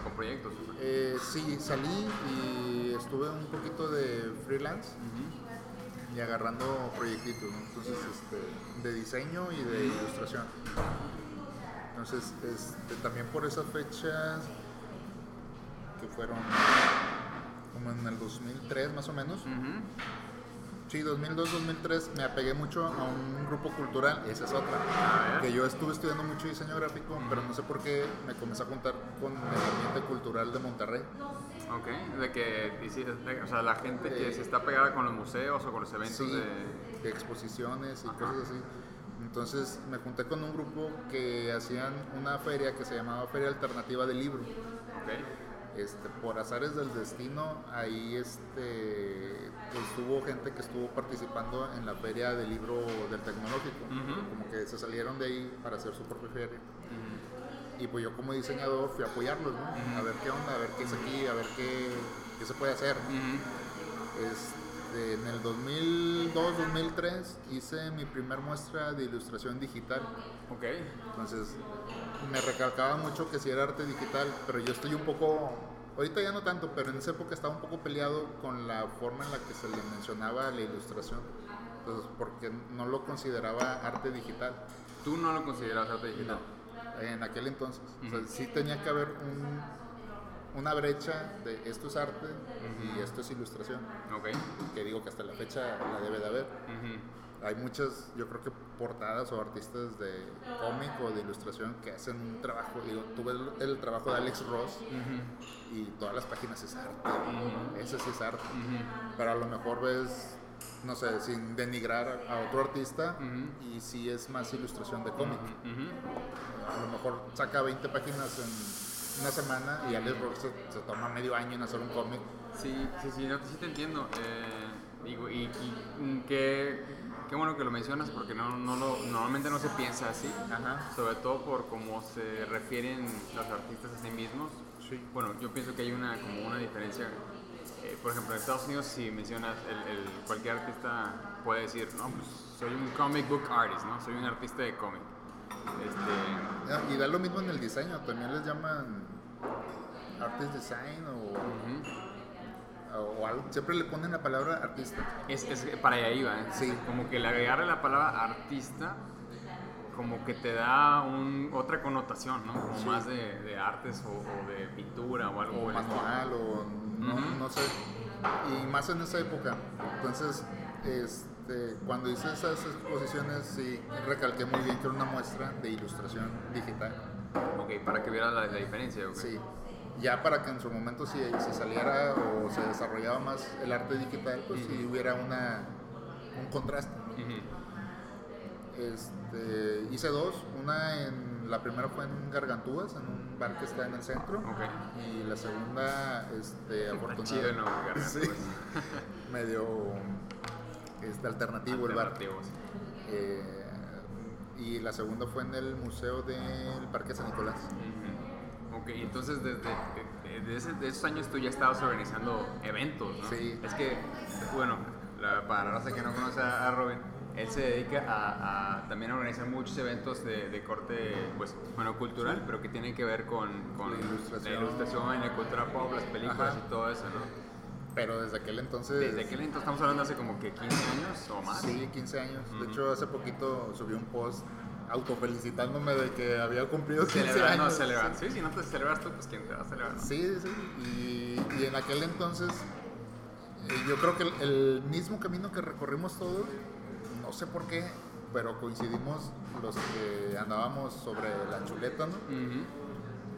con proyectos. Eh, sí, salí y estuve un poquito de freelance y agarrando proyectitos, ¿no? Entonces, este, de diseño y de ilustración. Entonces, este, también por esas fechas que fueron como en el 2003 más o menos, Ujú. Sí, 2002-2003 me apegué mucho a un grupo cultural, esa es otra. A ver. Que yo estuve estudiando mucho diseño gráfico, pero no sé por qué me comencé a juntar con el ambiente cultural de Monterrey. Ok, de que, de- o sea, la gente que De- se está pegada con los museos o con los eventos Sí, de... de exposiciones y Ajá. cosas así. Entonces me junté con un grupo que hacían una feria que se llamaba Feria Alternativa del Libro. Ok, Este, por azares del destino, ahí este, pues, hubo gente que estuvo participando en la feria del libro del tecnológico. Como que se salieron de ahí para hacer su propia feria. Y pues yo como diseñador fui a apoyarlos, ¿no? A ver qué onda, a ver qué es aquí, a ver qué, qué se puede hacer. Este, en el 2002-2003 hice mi primer muestra de ilustración digital. Ok, Entonces me recalcaba mucho que si era arte digital, pero yo estoy un poco, ahorita ya no tanto, pero en esa época estaba un poco peleado con la forma en la que se le mencionaba la ilustración. Entonces, porque no lo consideraba arte digital. tú no lo consideras arte digital. En aquel entonces. O sea, sí tenía que haber un- una brecha de esto es arte y esto es ilustración. Ok, Que digo que hasta la fecha la debe de haber. ujú, Hay muchas, yo creo que portadas o artistas de cómic o de ilustración que hacen un trabajo. Digo, tuve el, el trabajo de Alex Ross y todas las páginas es arte. Eso sí es arte. Pero a lo mejor ves, no sé, sin denigrar a, otro artista y sí es más ilustración de cómic. A lo mejor saca 20 páginas en una semana y Alex Ross se, se toma medio año en hacer un cómic. Sí, sí, sí, no, sí te entiendo. Eh, digo, y, y, mm, qué, qué bueno que lo mencionas porque no, no lo, normalmente no se piensa así, Ajá. sobre todo por cómo se refieren los artistas a sí mismos. Sí. Bueno, yo pienso que hay una, como una diferencia. Eh, por ejemplo, en Estados Unidos, si mencionas, el, el- cualquier artista puede decir, no, pues soy un comic book artist, ¿no? Soy un artista de cómic. Este, Y da lo mismo en el diseño, también les llaman artist design o, o algo. Siempre le ponen la palabra artista. Es, para allá iba, ¿eh? Sí. Como que le agregarle la palabra artista, como que te da un, otra connotación, ¿no? Como Sí. más de, de artes o, o de pintura o algo. o manual o no, Ujú. no sé. Y más en esa época. Entonces, este, cuando hice esas exposiciones, sí recalqué muy bien que era una muestra de ilustración digital. Ok, para que vieras la, la diferencia, ok. Sí. Ya para que en su momento si, si saliera o se desarrollaba más el arte digital, pues si hubiera una, un contraste. Ujú. Este, hice dos, una en la primera fue en Gargantúas, en un bar que está en el centro, y la segunda, este, afortunadamente, ¿no? Sí, medio este, alternativo, el bar. Sí. Eh, y la segunda fue en el museo del Parque San Nicolás. Ok, entonces desde de, de ese- de esos años tú ya estabas organizando eventos, ¿no? Sí. Es que, bueno, la- para la raza que no conoce a Robin, él se dedica a, a también a organizar muchos eventos de, de corte, pues, bueno, cultural, pero que tienen que ver con, con La ilustración. la ilustración, la cultura pop, las películas Ajá. y todo eso, ¿no? Pero desde aquel entonces... Desde aquel entonces estamos hablando hace como que 15 años o más. Sí, 15 años. De Ujú. hecho, hace poquito subí un post autofelicitándome de que había cumplido 15 Celebrando, años. celebrando. Sí, si no te celebras tú, pues quién te va a celebrar. no? Sí, sí. Y, y en aquel entonces, eh, yo creo que el, el mismo camino que recorrimos todos, no sé por qué, pero coincidimos los que andábamos sobre la chuleta, ¿no?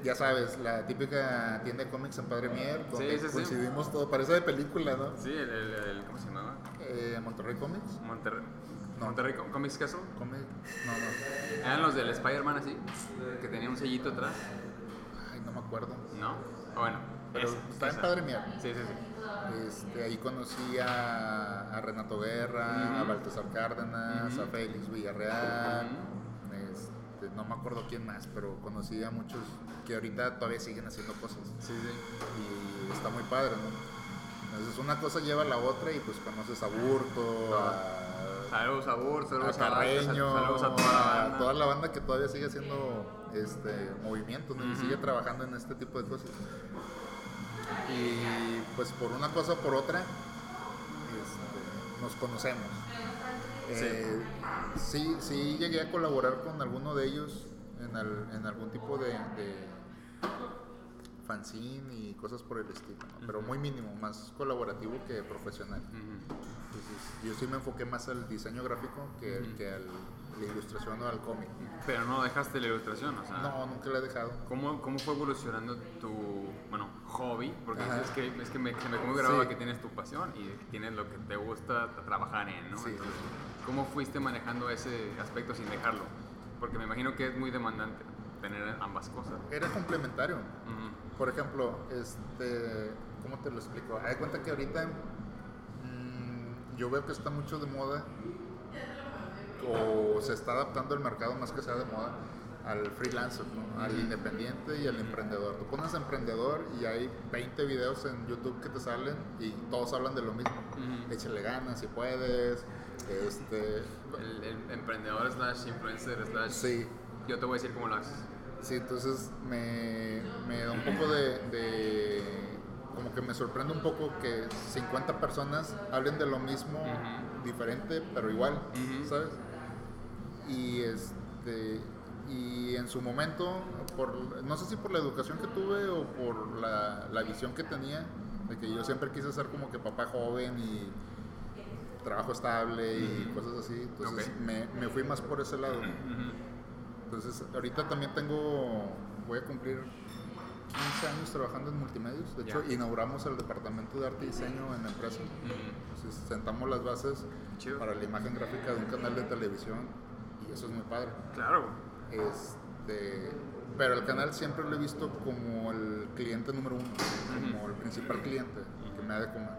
Ya sabes, la típica tienda de cómics en Padre Mier, donde sí, sí. coincidimos todo, parece de película, ¿no? Sí, el, el- el- ¿cómo se llamaba? Eh, Monterrey Comics. Monterrey, No. Monterrey Com- Comics Castle. Comic, no, no. Eran los del Spider-Man así, que tenía un sellito atrás, Ay, no me acuerdo. ¿no? Ah, Bueno, Pero esa, está en. Padre Mier. Sí, sí, sí. Este, ahí conocí a, a Renato Guerra, a Baltasar Cárdenas, a Félix Villarreal, este, no me acuerdo quién más, pero conocí a muchos que ahorita todavía siguen haciendo cosas Sí, sí. y está muy padre, ¿no? Entonces una cosa lleva a la otra y pues conoces a Burto, a, Saludos a Bur, a saludos a, Carreño, saludos a toda la banda. toda la banda que todavía sigue haciendo este movimientos ¿no? y sigue trabajando en este tipo de cosas. Y pues por una cosa o por otra este, nos conocemos. Eh, sí, sí llegué a colaborar con alguno de ellos en, al- en algún tipo de, de fanzine y cosas por el estilo, ¿no? pero muy mínimo, más colaborativo que profesional. Entonces, yo sí me enfoqué más al diseño gráfico que, Ujú. que a la ilustración o al cómic. Pero no dejaste la ilustración, o sea. No, nunca la he dejado. ¿Cómo, ¿Cómo fue evolucionando tu, bueno, hobby? Porque es que, es que me, se me como grababa Sí. que tienes tu pasión y tienes lo que te gusta trabajar en, ¿no? Sí. Entonces, ¿cómo fuiste manejando ese aspecto sin dejarlo? Porque me imagino que es muy demandante tener ambas cosas. Era complementario. Ujú. Por ejemplo, este, ¿cómo te lo explico? De cuenta que ahorita mm, yo veo que está mucho de moda o se está adaptando el mercado más que sea de moda al freelancer, ¿no? al independiente y al emprendedor. Tú pones emprendedor y hay 20 videos en YouTube que te salen y todos hablan de lo mismo. Échale ganas si puedes. Este, El, el emprendedor slash influencer slash... sí, Yo te voy a decir cómo lo haces. Sí, entonces me, me da un poco de, de- Como que me sorprende un poco que 50 personas hablen de lo mismo, diferente, pero igual. ¿sabes? Y este. Y en su momento, por, no sé si por la educación que tuve o por la, la visión que tenía, de que yo siempre quise ser como que papá joven y trabajo estable y cosas así, entonces me, me fui más por ese lado. Entonces, ahorita también tengo, voy a cumplir 15 años trabajando en multimedios. De hecho, inauguramos el departamento de arte y diseño en la empresa. Entonces, sentamos las bases Chido. para la imagen gráfica de un canal de televisión y eso es muy padre. Claro. Este, pero el canal siempre lo he visto como el cliente número uno, como el principal cliente que me ha de comer.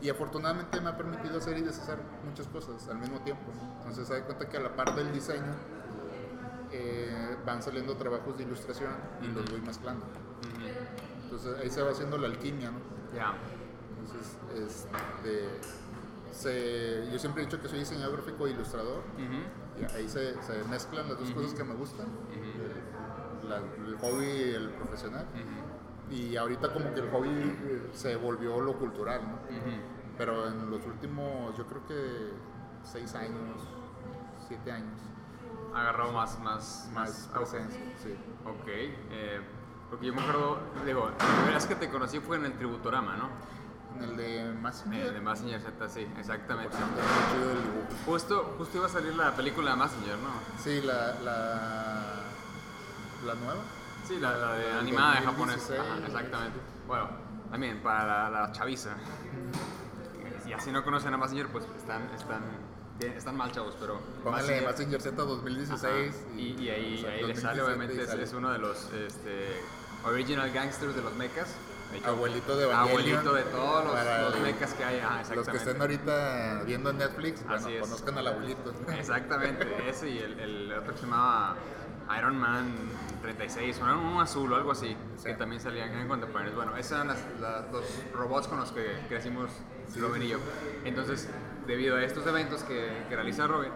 Y afortunadamente me ha permitido hacer y deshacer muchas cosas al mismo tiempo. Entonces se da cuenta que a la par del diseño eh, van saliendo trabajos de ilustración y los voy mezclando. Entonces ahí se va haciendo la alquimia, ¿no? Ya. Entonces, este, se- yo siempre he dicho que soy diseñador gráfico e ilustrador. Y ahí se, se mezclan las dos cosas que me gustan, el, la- el hobby y el profesional. Y ahorita como que el hobby eh, se volvió lo cultural, ¿no? Pero en los últimos, yo creo que seis años, siete años, Agarró más, más, más auge. presencia, sí. Ok, eh, porque yo me acuerdo, digo, la primera vez que te conocí fue en el Tributorama, ¿no? En el de más Eh, de Messenger Z, sí, exactamente. el. Justo, justo iba a salir la película de Messenger, ¿no? Sí, la, la, la nueva. Sí, la, la de La animada de japonés. 2016. Ajá, exactamente. Bueno, también para la, la chaviza. Y así no conocen a Messenger, pues están, están, están mal chavos, pero... Póngale Messenger Z 2016. Ajá, y, y ahí, o sea, ahí le sale, 2017 obviamente, sale. es uno de los este, original gangsters de los mechas. De hecho, Abuelito de Evangelion. Abuelito de todos los, los el- mechas que hay, ajá, Los que estén ahorita viendo en Netflix, bueno, Así es. conozcan al abuelito. Exactamente, ese y el, el otro que se llamaba Iron Man 36, o era un azul o algo así, Sí. que también salían en contemporáneos. Bueno, esos eran las- las- los robots con los que crecimos Robin y yo. Entonces, debido a estos eventos que, que realiza Robin,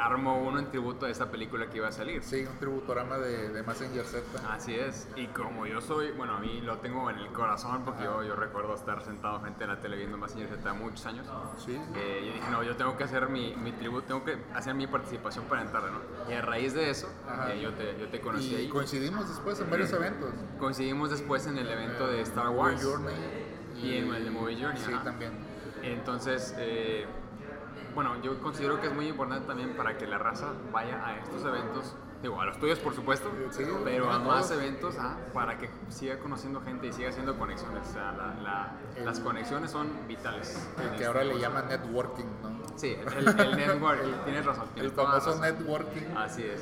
armó uno en tributo a esta película que iba a salir. Sí, un tributorama de, de Messenger Z. Así es, y como yo soy, bueno, a mí lo tengo en el corazón porque yo, yo recuerdo estar sentado frente a la tele viendo Messenger Z muchos años. Sí. Eh, yo dije, no, yo tengo que hacer mi, mi tributo, tengo que hacer mi participación para entrarle, ¿no? Y a raíz de eso, eh, yo, te, yo te conocí Y ahí. coincidimos después en varios eventos. Coincidimos después en el evento de Star Wars. Journey. Y en el de Movie Journey, Sí, ajá. también. Entonces, eh, bueno, yo considero que es muy importante también para que la raza vaya a estos eventos, digo, a los tuyos por supuesto, Sí, pero a más todos. eventos ah, para que siga conociendo gente y siga haciendo conexiones. O sea, la- la- El- las conexiones son vitales. El que este ahora le llaman networking, ¿no? Sí, el, el network, el- tienes razón. El Tienes la famoso razón. networking. Así es.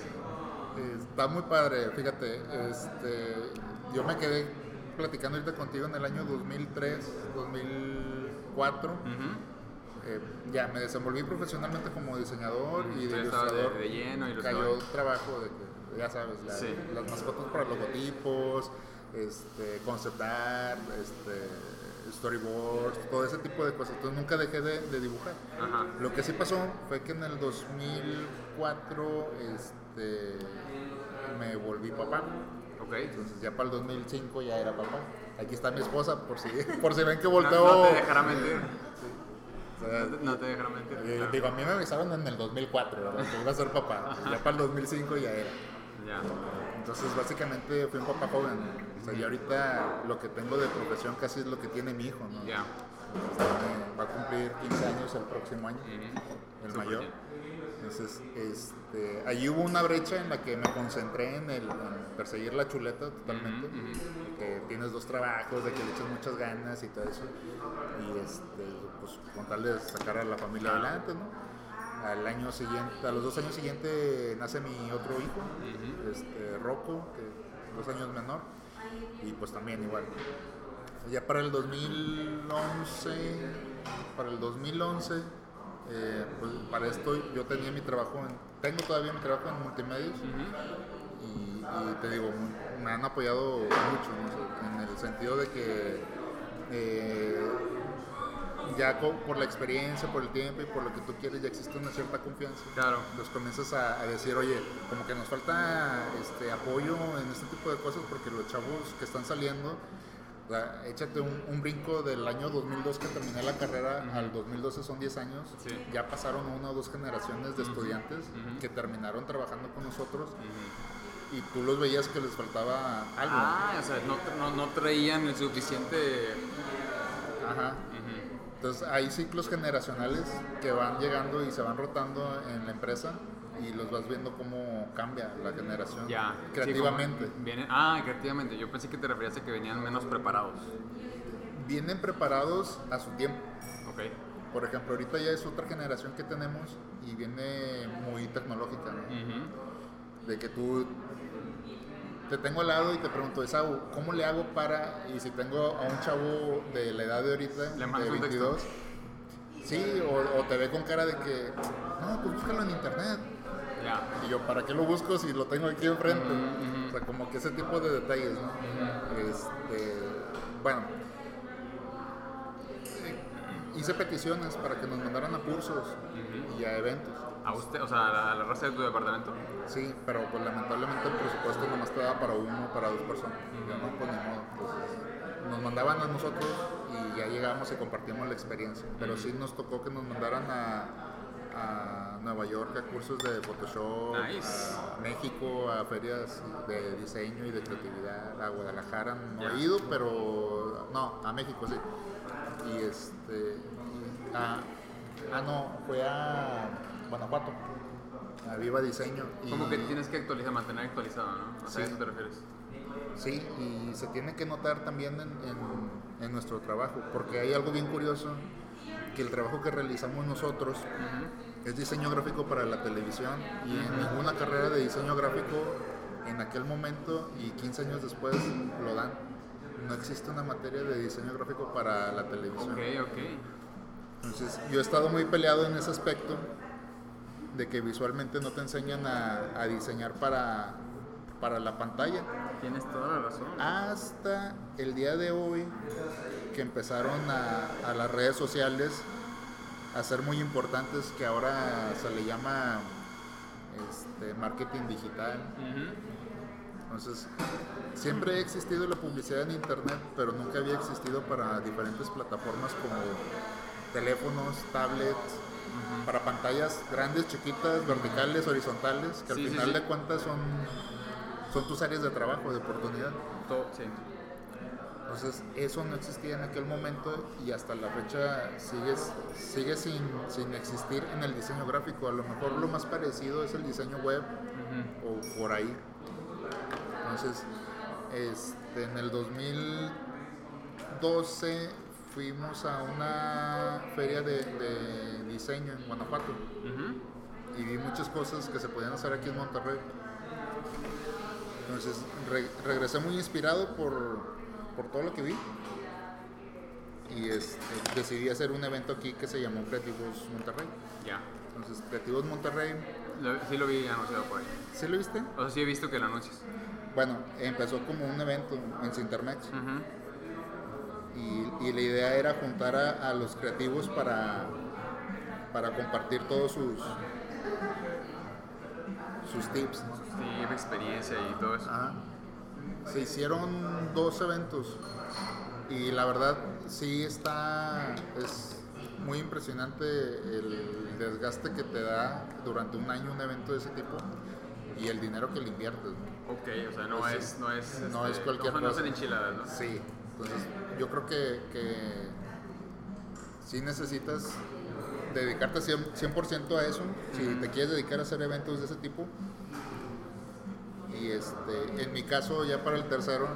Está muy padre, fíjate. Este, yo me quedé platicando ahorita contigo en el año 2003, 2004. Ujú. Eh, ya me desenvolví profesionalmente como diseñador y de estabas de- ilustrador. de lleno, Cayó ilustrador. trabajo de ya sabes, la- Sí. las mascotas para logotipos, este, concept art, este, storyboards, todo ese tipo de cosas. Entonces nunca dejé de, de dibujar. Ajá. Lo que sí pasó fue que en el 2004 este, me volví papá. Ok. Entonces ya para el 2005 ya era papá. Aquí está mi esposa por si, por si ven que volteo. no te dejará mentir. O sea, No te, no te dejará mentir. eh, claro. digo, a mí me avisaron en el 2004, ¿verdad? Que iba a ser papá. Ya para el 2005 ya era. Ya. Entonces, básicamente fui un papá joven. O sea, y ahorita lo que tengo de profesión casi es lo que tiene mi hijo, ¿no? Ya. O sea, va a cumplir 15 años el próximo año, el mayor. Entonces, este, allí hubo una brecha en la que me concentré en, el, en perseguir la chuleta totalmente. Que tienes dos trabajos, de que le echas muchas ganas y todo eso. Y este, pues con tal de sacar a la familia adelante, ¿no? Al año siguiente, a los dos años siguientes nace mi otro hijo, este, Rocco, que es dos años menor. Y pues también igual. Ya para el 2011, para el 2011, eh, pues para esto yo tenía mi trabajo, en, tengo todavía mi trabajo en multimedios y, y te digo, me han apoyado mucho en el sentido de que eh, ya por la experiencia, por el tiempo y por lo que tú quieres ya existe una cierta confianza. Claro. Los comienzas a, a decir, oye, como que nos falta este apoyo en este tipo de cosas porque los chavos que están saliendo, o sea, échate un, un brinco del año 2002 que terminé la carrera al 2012 son 10 años. Sí. Ya pasaron una o dos generaciones de estudiantes que terminaron trabajando con nosotros y tú los veías que les faltaba algo. Ah, o sea, no, no, no traían el suficiente. Ajá. Entonces hay ciclos generacionales que van llegando y se van rotando en la empresa y los vas viendo cómo cambia la generación Ya. creativamente. Sí, como vienen, ah, creativamente. Yo pensé que te referías a que venían menos preparados. Vienen preparados a su tiempo. Ok. Por ejemplo, ahorita ya es otra generación que tenemos y viene muy tecnológica, ¿no? De que tú te tengo al lado y te pregunto, ¿cómo le hago para, y si tengo a un chavo de la edad de ahorita, Le de un texto. 22, sí, o, o te ve con cara de que, no, pues búscalo en internet. Y yo, ¿para qué lo busco si lo tengo aquí enfrente? O sea, como que ese tipo de detalles, ¿no? Este, bueno, eh, hice peticiones para que nos mandaran a cursos y a eventos. ¿A usted, o sea, a la, a la raza de tu departamento? Sí, pero pues lamentablemente el presupuesto nomás te daba para uno, para dos personas. Ya no, pues nos mandaban a nosotros y ya llegábamos y compartíamos la experiencia. Pero sí nos tocó que nos mandaran a, a Nueva York a cursos de Photoshop, Nice. a México, a ferias de diseño y de creatividad, a Guadalajara. No he ido, pero no, a México sí. Y este. a- ah, no, fue a Guanajuato. A Viva Diseño. Y, Como que tienes que actualizar, mantener actualizado, ¿no? O sea, Sí. ¿a eso te refieres? Sí, y se tiene que notar también en, en- en nuestro trabajo, porque hay algo bien curioso, que el trabajo que realizamos nosotros es diseño gráfico para la televisión y en ninguna carrera de diseño gráfico en aquel momento y 15 años después lo dan. No existe una materia de diseño gráfico para la televisión. Ok, ok. Entonces, yo he estado muy peleado en ese aspecto de que visualmente no te enseñan a, a diseñar para, para la pantalla. Tienes toda la razón. Hasta el día de hoy que empezaron a, a las redes sociales a ser muy importantes, que ahora se le llama este, marketing digital. Entonces, siempre ha existido la publicidad en internet, pero nunca había existido para diferentes plataformas como teléfonos, tablets, para pantallas grandes, chiquitas, verticales, horizontales, que al Sí, final sí. de cuentas son, son tus áreas de trabajo, de oportunidad. Todo. Entonces, eso no existía en aquel momento y hasta la fecha sigue, sigue sin, sin existir en el diseño gráfico. A lo mejor lo más parecido es el diseño web o por ahí. Entonces, este, en el 2012 fuimos a una feria de, de diseño en Guanajuato y vi muchas cosas que se podían hacer aquí en Monterrey. Entonces re- regresé muy inspirado por, por todo lo que vi y este, decidí hacer un evento aquí que se llamó Creativos Monterrey. Ya. Entonces Creativos Monterrey, Lo- sí lo vi anunciado por ahí. ¿sí lo viste? O sea, sí he visto que lo anuncias. Bueno, empezó como un evento en Cintermex Ujú. y, y la idea era juntar a, a los creativos para, para compartir todos sus, sus tips. ¿no? Sí, experiencia y todo eso. Ajá. Se hicieron dos eventos y la verdad sí está, es muy impresionante el desgaste que te da durante un año un evento de ese tipo. y el dinero que le inviertes. ¿no? Ok, o sea, no es, no es, No este, es cualquier no, cosa. enchiladas, ¿no? Sí, entonces yo creo que, que sí necesitas dedicarte 100%, 100% a eso, si te quieres dedicar a hacer eventos de ese tipo. Y este, en mi caso, ya para el tercero,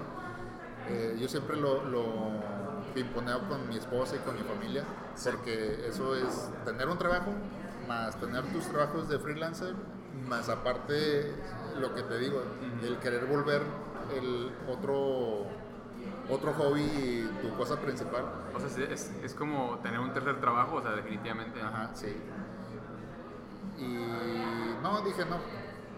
eh, yo siempre lo, lo pimponeo con mi esposa y con mi familia, porque eso es tener un trabajo, más tener tus trabajos de freelancer, más aparte lo que te digo, el querer volver el otro otro hobby y tu cosa principal. O sea, es, es como tener un tercer trabajo, o sea, definitivamente. Ajá, sí. Y no, dije, no,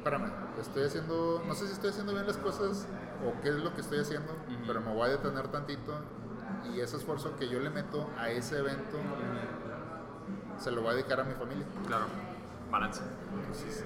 espérame, estoy haciendo, no sé si estoy haciendo bien las cosas o qué es lo que estoy haciendo, pero me voy a detener tantito y ese esfuerzo que yo le meto a ese evento se lo voy a dedicar a mi familia. Claro, balance. Entonces,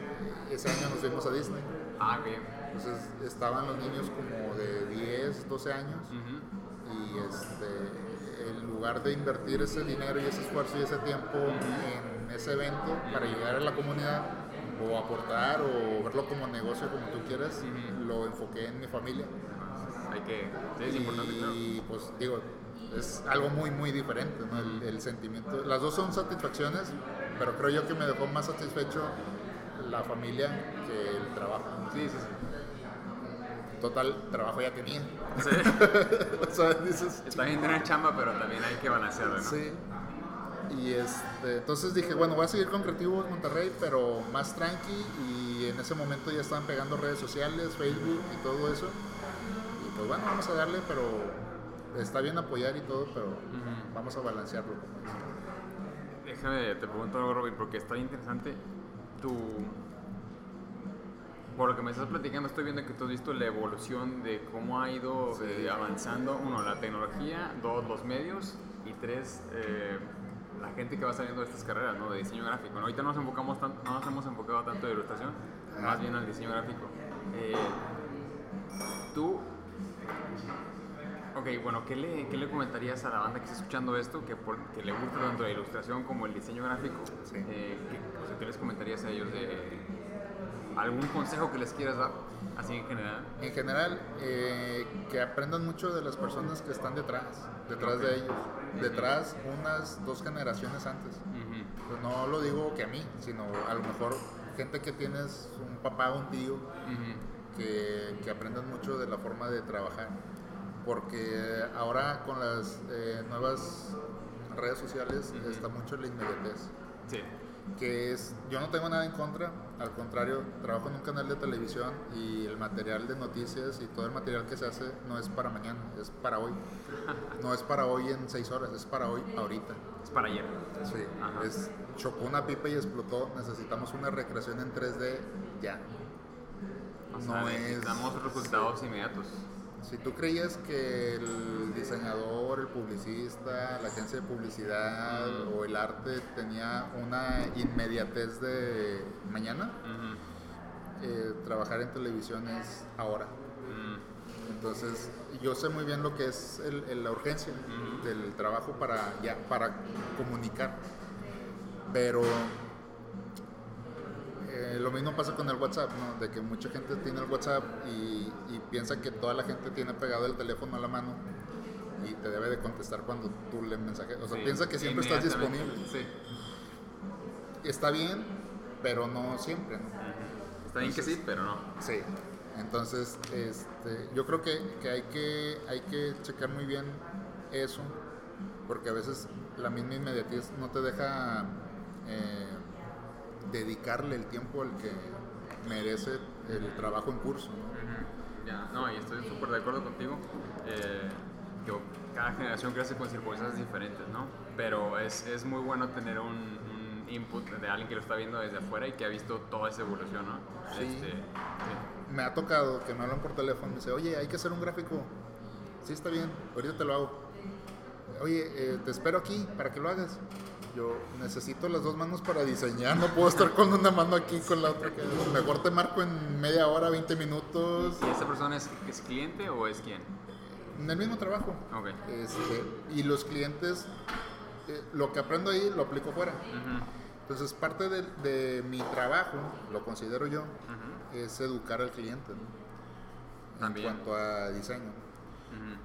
ese año nos fuimos a Disney. Ah, ok. Entonces estaban los niños como de 10, 12 años Ujú. y este, en lugar de invertir ese dinero y ese esfuerzo y ese tiempo en ese evento para llegar a la comunidad o aportar o verlo como negocio como tú quieras, lo enfoqué en mi familia. Hay que. Sí, es importante, claro. Y pues digo, es algo muy, muy diferente, ¿no? El, el sentimiento. Las dos son satisfacciones, pero creo yo que me dejó más satisfecho la familia que el trabajo. Sí, sí, sí. Total, trabajo ya tenía. Sí. o sea, dices, Está bien tener chamba, pero también hay que balancearlo, ¿no? Sí. Y este, entonces dije, bueno, voy a seguir con Creativo en Monterrey, pero más tranqui. Y en ese momento ya estaban pegando redes sociales, Facebook y todo eso. Y pues bueno, vamos a darle, pero está bien apoyar y todo, pero vamos a balancearlo. Como. Déjame, te pregunto algo, Robin, porque está interesante. Tu. Por lo que me estás platicando, estoy viendo que tú has visto la evolución de cómo ha ido Sí. eh, avanzando, uno, la tecnología, dos, los medios, y tres, eh, la gente que va saliendo de estas carreras, ¿no? De diseño gráfico. ¿no? Ahorita no nos, enfocamos tan- no nos hemos enfocado tanto de ilustración, más bien al diseño gráfico. Eh, tú Ok, bueno, ¿qué le, qué le comentarías a la banda que está escuchando esto, que, por- que le gusta tanto la ilustración como el diseño gráfico? Sí. Eh, ¿qué, o sea, ¿qué les comentarías a ellos de algún consejo que les quieras dar, así en general? En general, eh, que aprendan mucho de las personas que están detrás, detrás de ellos, detrás unas dos generaciones antes. Pues no lo digo que a mí, sino a lo mejor gente que tienes un papá o un tío que, que aprendan mucho de la forma de trabajar. Porque ahora con las eh, nuevas redes sociales está mucho la inmediatez. Sí. Que es, yo no tengo nada en contra, al contrario, trabajo en un canal de televisión y el material de noticias y todo el material que se hace no es para mañana, es para hoy. No es para hoy en seis horas, es para hoy ahorita. Es para ayer. Sí, Ajá. es, chocó una pipa y explotó. Necesitamos una recreación en 3D ya. O sea, No es- necesitamos resultados inmediatos. Si tú creías que el diseñador, el publicista, la agencia de publicidad o el arte tenía una inmediatez de mañana, eh, trabajar en televisión es ahora. Entonces, yo sé muy bien lo que es el- el- la urgencia del trabajo para, ya, para comunicar. Pero eh, lo mismo pasa con el WhatsApp, ¿no? De que mucha gente tiene el WhatsApp y, y piensa que toda la gente tiene pegado el teléfono a la mano y te debe de contestar cuando tú le mensajes. O sea, sí, piensa que siempre estás disponible. Sí. Está bien, pero no siempre, ¿no? Está bien que sí, pero no. Sí. Entonces, este, yo creo que, que hay que hay que checar muy bien eso, porque a veces la misma inmediatez no te deja eh, dedicarle el tiempo al que merece el trabajo en curso. ¿no? Ya, no, y estoy súper de acuerdo contigo. Eh, digo, cada generación crece con circunstancias diferentes, ¿no? Pero es, es muy bueno tener un, un input de alguien que lo está viendo desde afuera y que ha visto toda esa evolución, ¿no? Sí. Este, sí. Me ha tocado que me hablan por teléfono y me dice, oye, hay que hacer un gráfico. Sí, está bien, ahorita te lo hago. Oye, eh, te espero aquí para que lo hagas. Yo necesito las dos manos para diseñar, no puedo estar con una mano aquí con la otra. Mejor te marco en media hora, 20 minutos, ¿Y esa persona es, es cliente o es quién? en el mismo trabajo. Ok. Este, y los clientes, eh, lo que aprendo ahí lo aplico fuera. Ujú. Entonces, parte de, de mi trabajo, lo considero yo, es educar al cliente ¿no? en cuanto a diseño.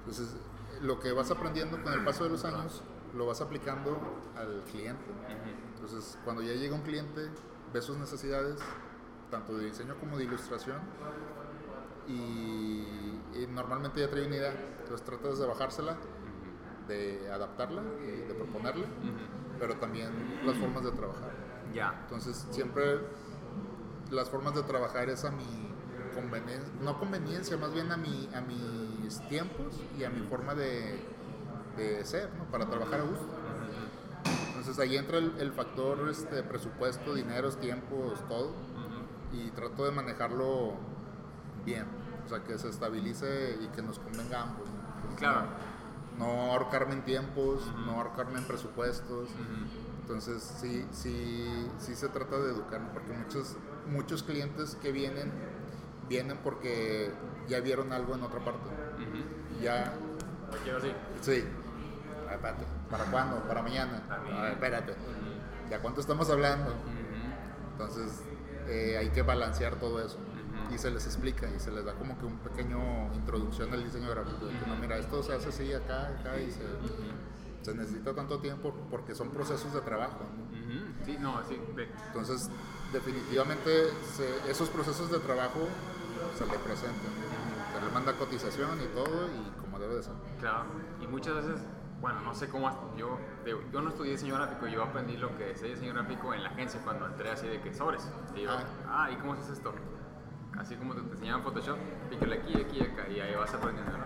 Entonces, lo que vas aprendiendo con el paso de los años, lo vas aplicando al cliente. Entonces, cuando ya llega un cliente, ve sus necesidades, tanto de diseño como de ilustración, y, y normalmente ya trae una idea. Entonces, tratas de bajársela, de adaptarla, y de proponerle, Ujú. pero también las formas de trabajar. Ya. Entonces, siempre las formas de trabajar es a mi conveniencia, no conveniencia, más bien a, mi, a mis tiempos y a mi forma de, de ser, ¿no? para trabajar a gusto. Entonces ahí entra el, el factor este, presupuesto, dineros, tiempos, todo, y trato de manejarlo bien, o sea, que se estabilice y que nos convenga a ambos. ¿no? Claro. No, no ahorcarme en tiempos, no ahorcarme en presupuestos. Entonces sí, sí, sí se trata de educar, porque muchos, muchos clientes que vienen, vienen porque ya vieron algo en otra parte. Ya, sí. Ah, espérate, ¿Para cuándo? ¿Para mañana? También. A ver, espérate. ¿Ya cuánto estamos hablando? Entonces eh, hay que balancear todo eso. Y se les explica y se les da como que un pequeño introducción al diseño gráfico. De que no, mira, esto se hace así acá, acá y se, se necesita tanto tiempo porque son procesos de trabajo. ¿no? Sí, no, sí. Entonces, definitivamente se- esos procesos de trabajo se le presentan. Se le manda cotización y todo y como debe de ser. Claro, y muchas veces, bueno, no sé cómo, yo, yo no estudié diseño gráfico, yo aprendí lo que es diseño gráfico en la agencia cuando entré así de que sobres. Y yo, Ah. ¿y cómo haces esto? Así como te, te enseñaban Photoshop, pícale aquí, aquí y acá, y ahí vas aprendiendo, ¿no?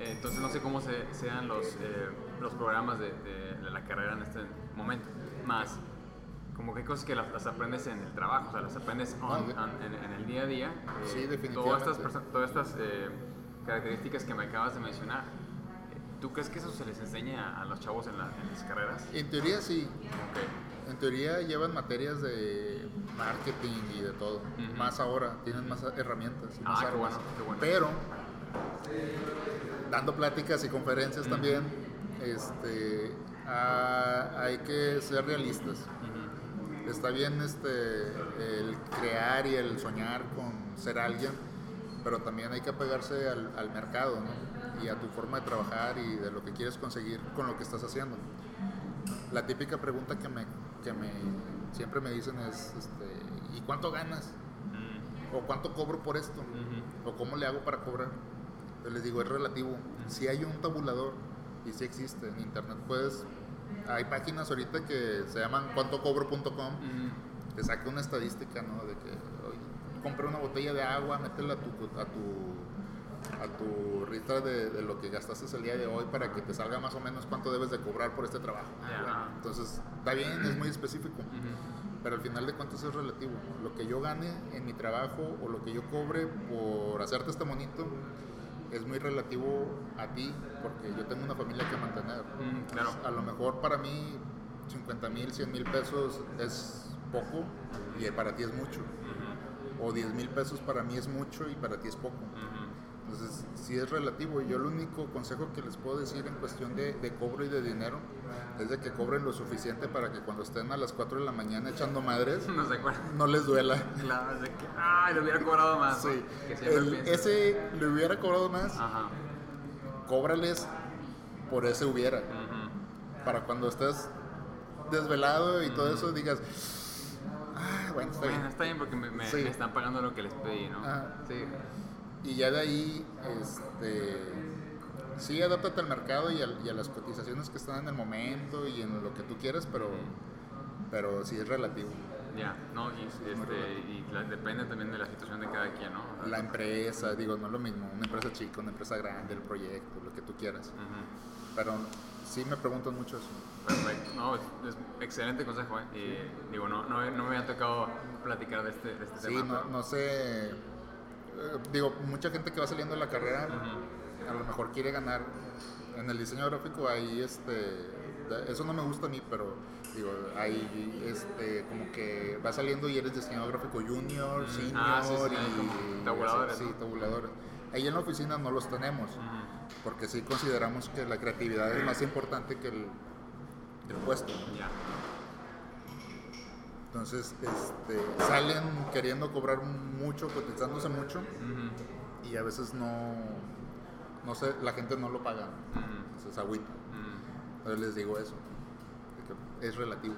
Eh, Entonces no sé cómo se, sean los, eh, los programas de, de- de la carrera en este momento. Más, como que hay cosas que las, las aprendes en el trabajo, o sea, las aprendes on- on- en, en el día a día. eh, Sí, Todas definitivamente. estas, perso- todas estas eh, características que me acabas de mencionar, ¿tú crees que eso se les enseña a los chavos en, la- en las carreras? En teoría sí. En teoría llevan materias de marketing y de todo. Más ahora, tienen más herramientas y Ah, más qué armas. bueno, qué bueno. Pero, dando pláticas y conferencias también, este, hay que ser realistas. Está bien este, el crear y el soñar con ser alguien, pero también hay que apegarse al, al mercado ¿no? y a tu forma de trabajar y de lo que quieres conseguir con lo que estás haciendo. La típica pregunta que me, que me siempre me dicen es, este, ¿y cuánto ganas? Mm. ¿O cuánto cobro por esto? ¿O cómo le hago para cobrar? Yo les digo, es relativo. Si hay un tabulador, y si existe en internet, puedes... Hay páginas ahorita que se llaman cuantocobro.com te saca una estadística, ¿no? De que, oye, compra una botella de agua, métela a tu, a tu, a tu rita de, de lo que gastaste el día de hoy para que te salga más o menos cuánto debes de cobrar por este trabajo. Ah, Ya. bueno, entonces, está bien, es muy específico, Ujú. pero al final de cuentas es relativo. Lo que yo gane en mi trabajo o lo que yo cobre por hacerte este monito es muy relativo a ti, porque yo tengo una familia que mantener. Mm, claro. A lo mejor para mí 50 mil, 100 mil pesos es poco y para ti es mucho. O 10 mil pesos para mí es mucho y para ti es poco. Entonces, sí es relativo. Y yo el único consejo que les puedo decir en cuestión de, de cobro y de dinero es de que cobren lo suficiente para que cuando estén a las 4 de la mañana echando madres, No se acuerdan. no les duela. Claro, es de que, ay, le hubiera cobrado más. Sí. Que El- ese le hubiera cobrado más, Ajá. cóbrales por ese hubiera. Para cuando estés desvelado y todo eso, digas, bueno, está bien. Está bien porque me, me- Sí. me están pagando lo que les pedí, ¿no? Ah. Sí. Y ya de ahí, este, sí, adáptate al mercado y, a las cotizaciones que están en el momento y en lo que tú quieras, pero, pero sí es relativo. Ya, no, y, este, y la- depende también de la situación de cada quien, ¿no? La empresa, digo, no es lo mismo, una empresa chica, una empresa grande, el proyecto, lo que tú quieras. Ujú. Pero sí me preguntan mucho eso. Perfecto, no, es, es excelente consejo, ¿eh? Y, digo, no, no, no me había tocado platicar de este, de este Sí, tema. no, pero- no sé, eh, digo, mucha gente que va saliendo de la carrera a lo mejor quiere ganar en el diseño gráfico ahí este eso no me gusta a mí pero digo ahí este como que va saliendo y eres diseñador gráfico junior senior Ah, sí, sí, y tabuladores, sí ¿no? tabuladores ahí en la oficina no los tenemos Ujú. Porque sí consideramos que la creatividad es más importante que el, el puesto Ya. Entonces este, salen queriendo cobrar mucho, cotizándose mucho y a veces no, no sé, la gente no lo paga. Ujú. Entonces agüita. Ujú. Entonces les digo eso, es relativo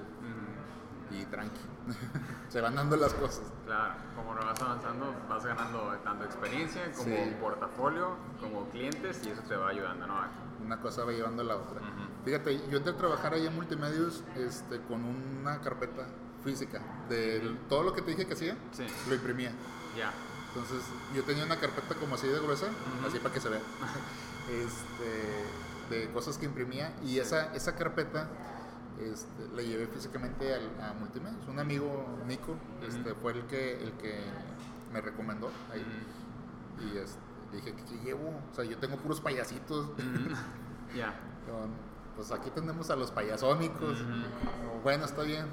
y tranqui. Se van dando las cosas. Claro, como lo vas avanzando, vas ganando tanto experiencia como Sí. portafolio, como clientes, y eso te va ayudando, ¿no? Una cosa va llevando a la otra. Ujú. Fíjate, yo entré a trabajar ahí en Multimedios este, con una carpeta física de todo lo que te dije que hacía, Sí. lo imprimía. Ya. Entonces yo tenía una carpeta como así de gruesa, Ujú. así para que se vea, este, de cosas que imprimía y esa, esa carpeta este, la llevé físicamente al, a Multimedios. Un amigo, Nico, este, fue el que, el que me recomendó ahí. Y este, dije, ¿qué llevo? O sea, yo tengo puros payasitos. Ya. Pues aquí tenemos a los payasónicos. Bueno, está bien,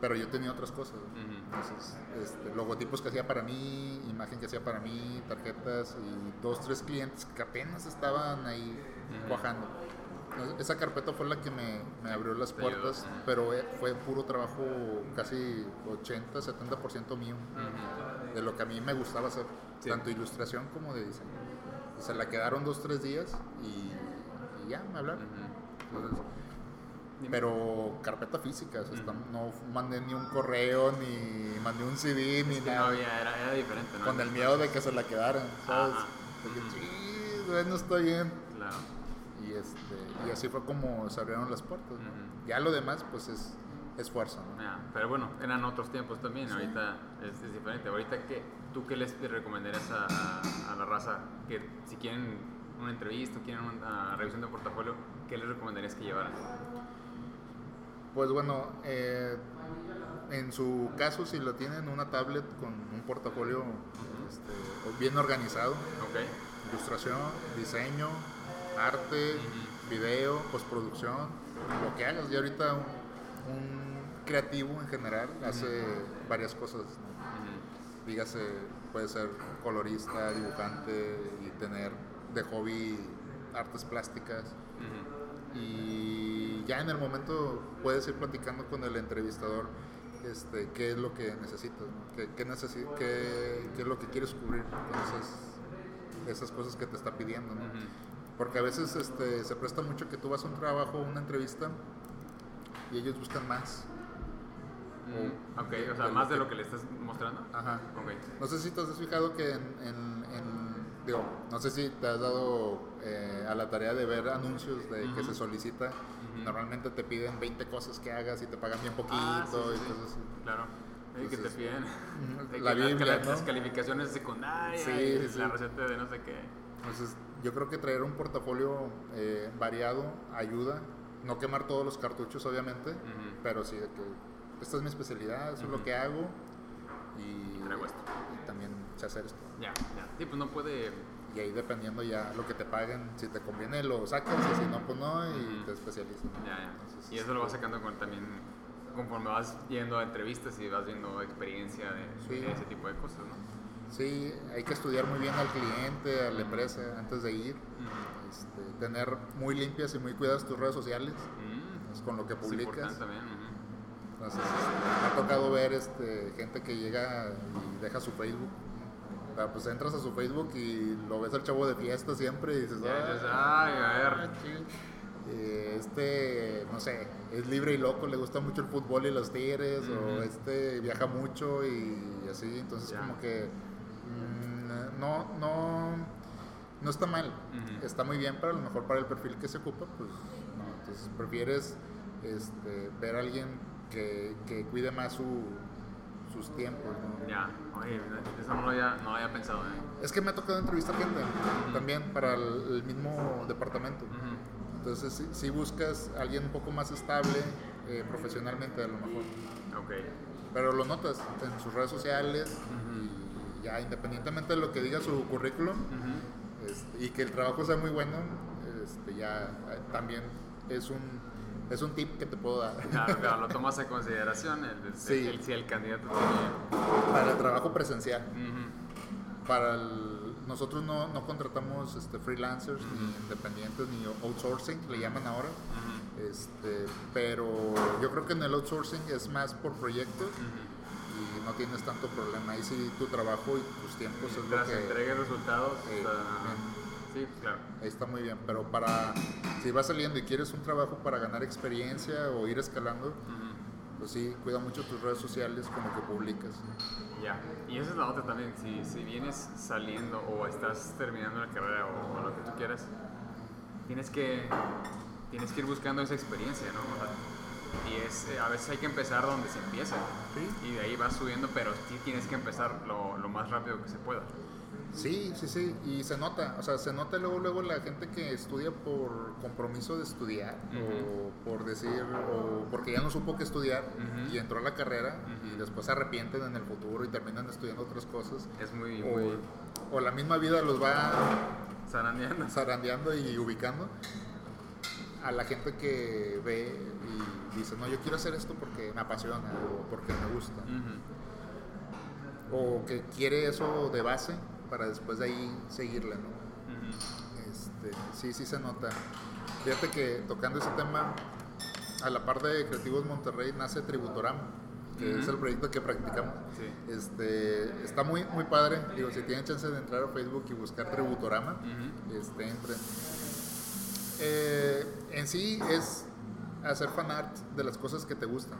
pero yo tenía otras cosas. Entonces, este, logotipos que hacía para mí, imagen que hacía para mí, tarjetas y dos, tres clientes que apenas estaban ahí cuajando. Esa carpeta fue la que me, me abrió las ayudó, puertas, pero eh, fue puro trabajo casi 80, 70% mío, de lo que a mí me gustaba hacer, Sí. tanto ilustración como de diseño. Y se la quedaron dos, tres días y, y ya me hablaron. Entonces, pero carpeta física, o sea, Ujú. está- no mandé ni un correo, ni mandé un CD, ni Sí, no nada. había, era, era diferente, ¿no? con el miedo de que se la quedaran, ¿sabes? "Sí, no estoy bien. Claro. Y, este, y así fue como se abrieron las puertas. ¿no? Ujú. Ya lo demás, pues es esfuerzo. ¿no? Ya, pero bueno, eran otros tiempos también, ahorita es, es diferente. Ahorita, ¿qué, ¿tú qué les recomendarías a, a- a la raza que si quieren una entrevista, quieren una revisión de portafolio, qué les recomendarías que llevaran? Pues bueno, eh, en su caso, si lo tienen una tablet con un portafolio este, bien organizado, ¿Ok? ilustración, diseño, arte, video, postproducción, lo que hagas. Y ahorita un, un creativo en general hace varias cosas. ¿no? Dígase, puede ser colorista, dibujante y tener de hobby artes plásticas. Y ya en el momento puedes ir platicando con el entrevistador este, qué es lo que necesitas, ¿no? qué, qué, necesi- qué- qué es lo que quieres cubrir con esas, esas cosas que te está pidiendo. ¿no? Porque a veces este, se presta mucho que tú vas a un trabajo, una entrevista, y ellos buscan más. Mm, Ok, o sea, más de que- lo que le estás mostrando. Ajá. Ok. No sé si te has fijado que en, en- en- digo, no sé si te has dado eh, a la tarea de ver anuncios de que Ujú. se solicita. Ujú. Normalmente te piden 20 cosas que hagas y te pagan bien poquito Ah, sí, sí, y cosas así. Claro. Y que te piden que la las- Biblia, las, ¿no? las calificaciones secundarias, Sí, y la receta de no sé qué. Entonces, yo creo que traer un portafolio eh, variado ayuda. No quemar todos los cartuchos, obviamente, pero sí de que esta es mi especialidad, eso es lo que hago y, Traigo esto. y también sé hacer esto. Ya, ya. Sí, pues no puede. Y ahí dependiendo ya lo que te paguen, si te conviene lo sacas y si no, pues no, y te especializas. Ya, ya. Y eso lo vas sacando con también conforme vas yendo a entrevistas y vas viendo experiencia de, Sí. de ese tipo de cosas, ¿no? Sí, hay que estudiar muy bien al cliente, a la empresa antes de ir. Este, tener muy limpias y muy cuidadas tus redes sociales Mm. pues, con lo que Es publicas. también. Entonces, este, me ha tocado ver este, gente que llega y deja su Facebook. O sea, pues entras a su Facebook y lo ves al chavo de fiesta siempre y dices, "Ah, ay, a ver. ching". Eh, este, no sé, es libre y loco, le gusta mucho el fútbol y los tigres, o este viaja mucho y así, entonces Ya. como que no, no, no está mal, está muy bien, pero a lo mejor para el perfil que se ocupa, pues no, entonces prefieres este, ver a alguien que, que cuide más su, sus tiempos, ¿no? Ya, oye, eso no lo había, no lo había pensado, ¿eh? Es que me ha tocado entrevistar gente también para el, el mismo departamento. Ujú. Entonces, si, si buscas a alguien un poco más estable eh, profesionalmente, a lo mejor. Ok. Pero lo notas en sus redes sociales y ya independientemente de lo que diga su currículum este, y que el trabajo sea muy bueno, este, ya eh, también es un, es un tip que te puedo dar. Claro, claro, lo tomas en consideración el, el- Sí. el- si el candidato tiene. para el trabajo presencial. Para el- nosotros no, no contratamos este, freelancers, ni independientes, ni outsourcing, le llaman ahora. Este, pero yo creo que en el outsourcing es más por proyectos y no tienes tanto problema. Ahí sí tu trabajo y tus tiempos es lo que... entrega y resultados. Eh, bien. sí, claro. Ahí está muy bien, pero para si vas saliendo y quieres un trabajo para ganar experiencia o ir escalando, Ujú. pues sí, cuida mucho tus redes sociales con lo que publicas. Ya, y esa es la otra también, si, si vienes saliendo o estás terminando la carrera o, o lo que tú quieras, tienes que, tienes que ir buscando esa experiencia, ¿no? O sea, y es, eh, a veces hay que empezar donde se empieza, Sí. y de ahí vas subiendo, pero sí tienes que empezar lo, lo más rápido que se pueda. Sí, sí, sí, y se nota, o sea, se nota luego, luego la gente que estudia por compromiso de estudiar, o por decir, o porque ya no supo qué estudiar y entró a la carrera y después se arrepienten en el futuro y terminan estudiando otras cosas, Es muy, o, muy o la misma vida los va zarandeando. zarandeando y ubicando a la gente que ve y dice, no, yo quiero hacer esto porque me apasiona o porque me gusta, o que quiere eso de base para después de ahí seguirle, ¿no? Este, sí, sí se nota. Fíjate que tocando ese tema, a la par de Creativos Monterrey nace Tributorama, que es el proyecto que practicamos. Sí. Este, está muy, muy padre. Digo, si tienen chance de entrar a Facebook y buscar Tributorama, este, entren. Eh, en sí es hacer fan art de las cosas que te gustan,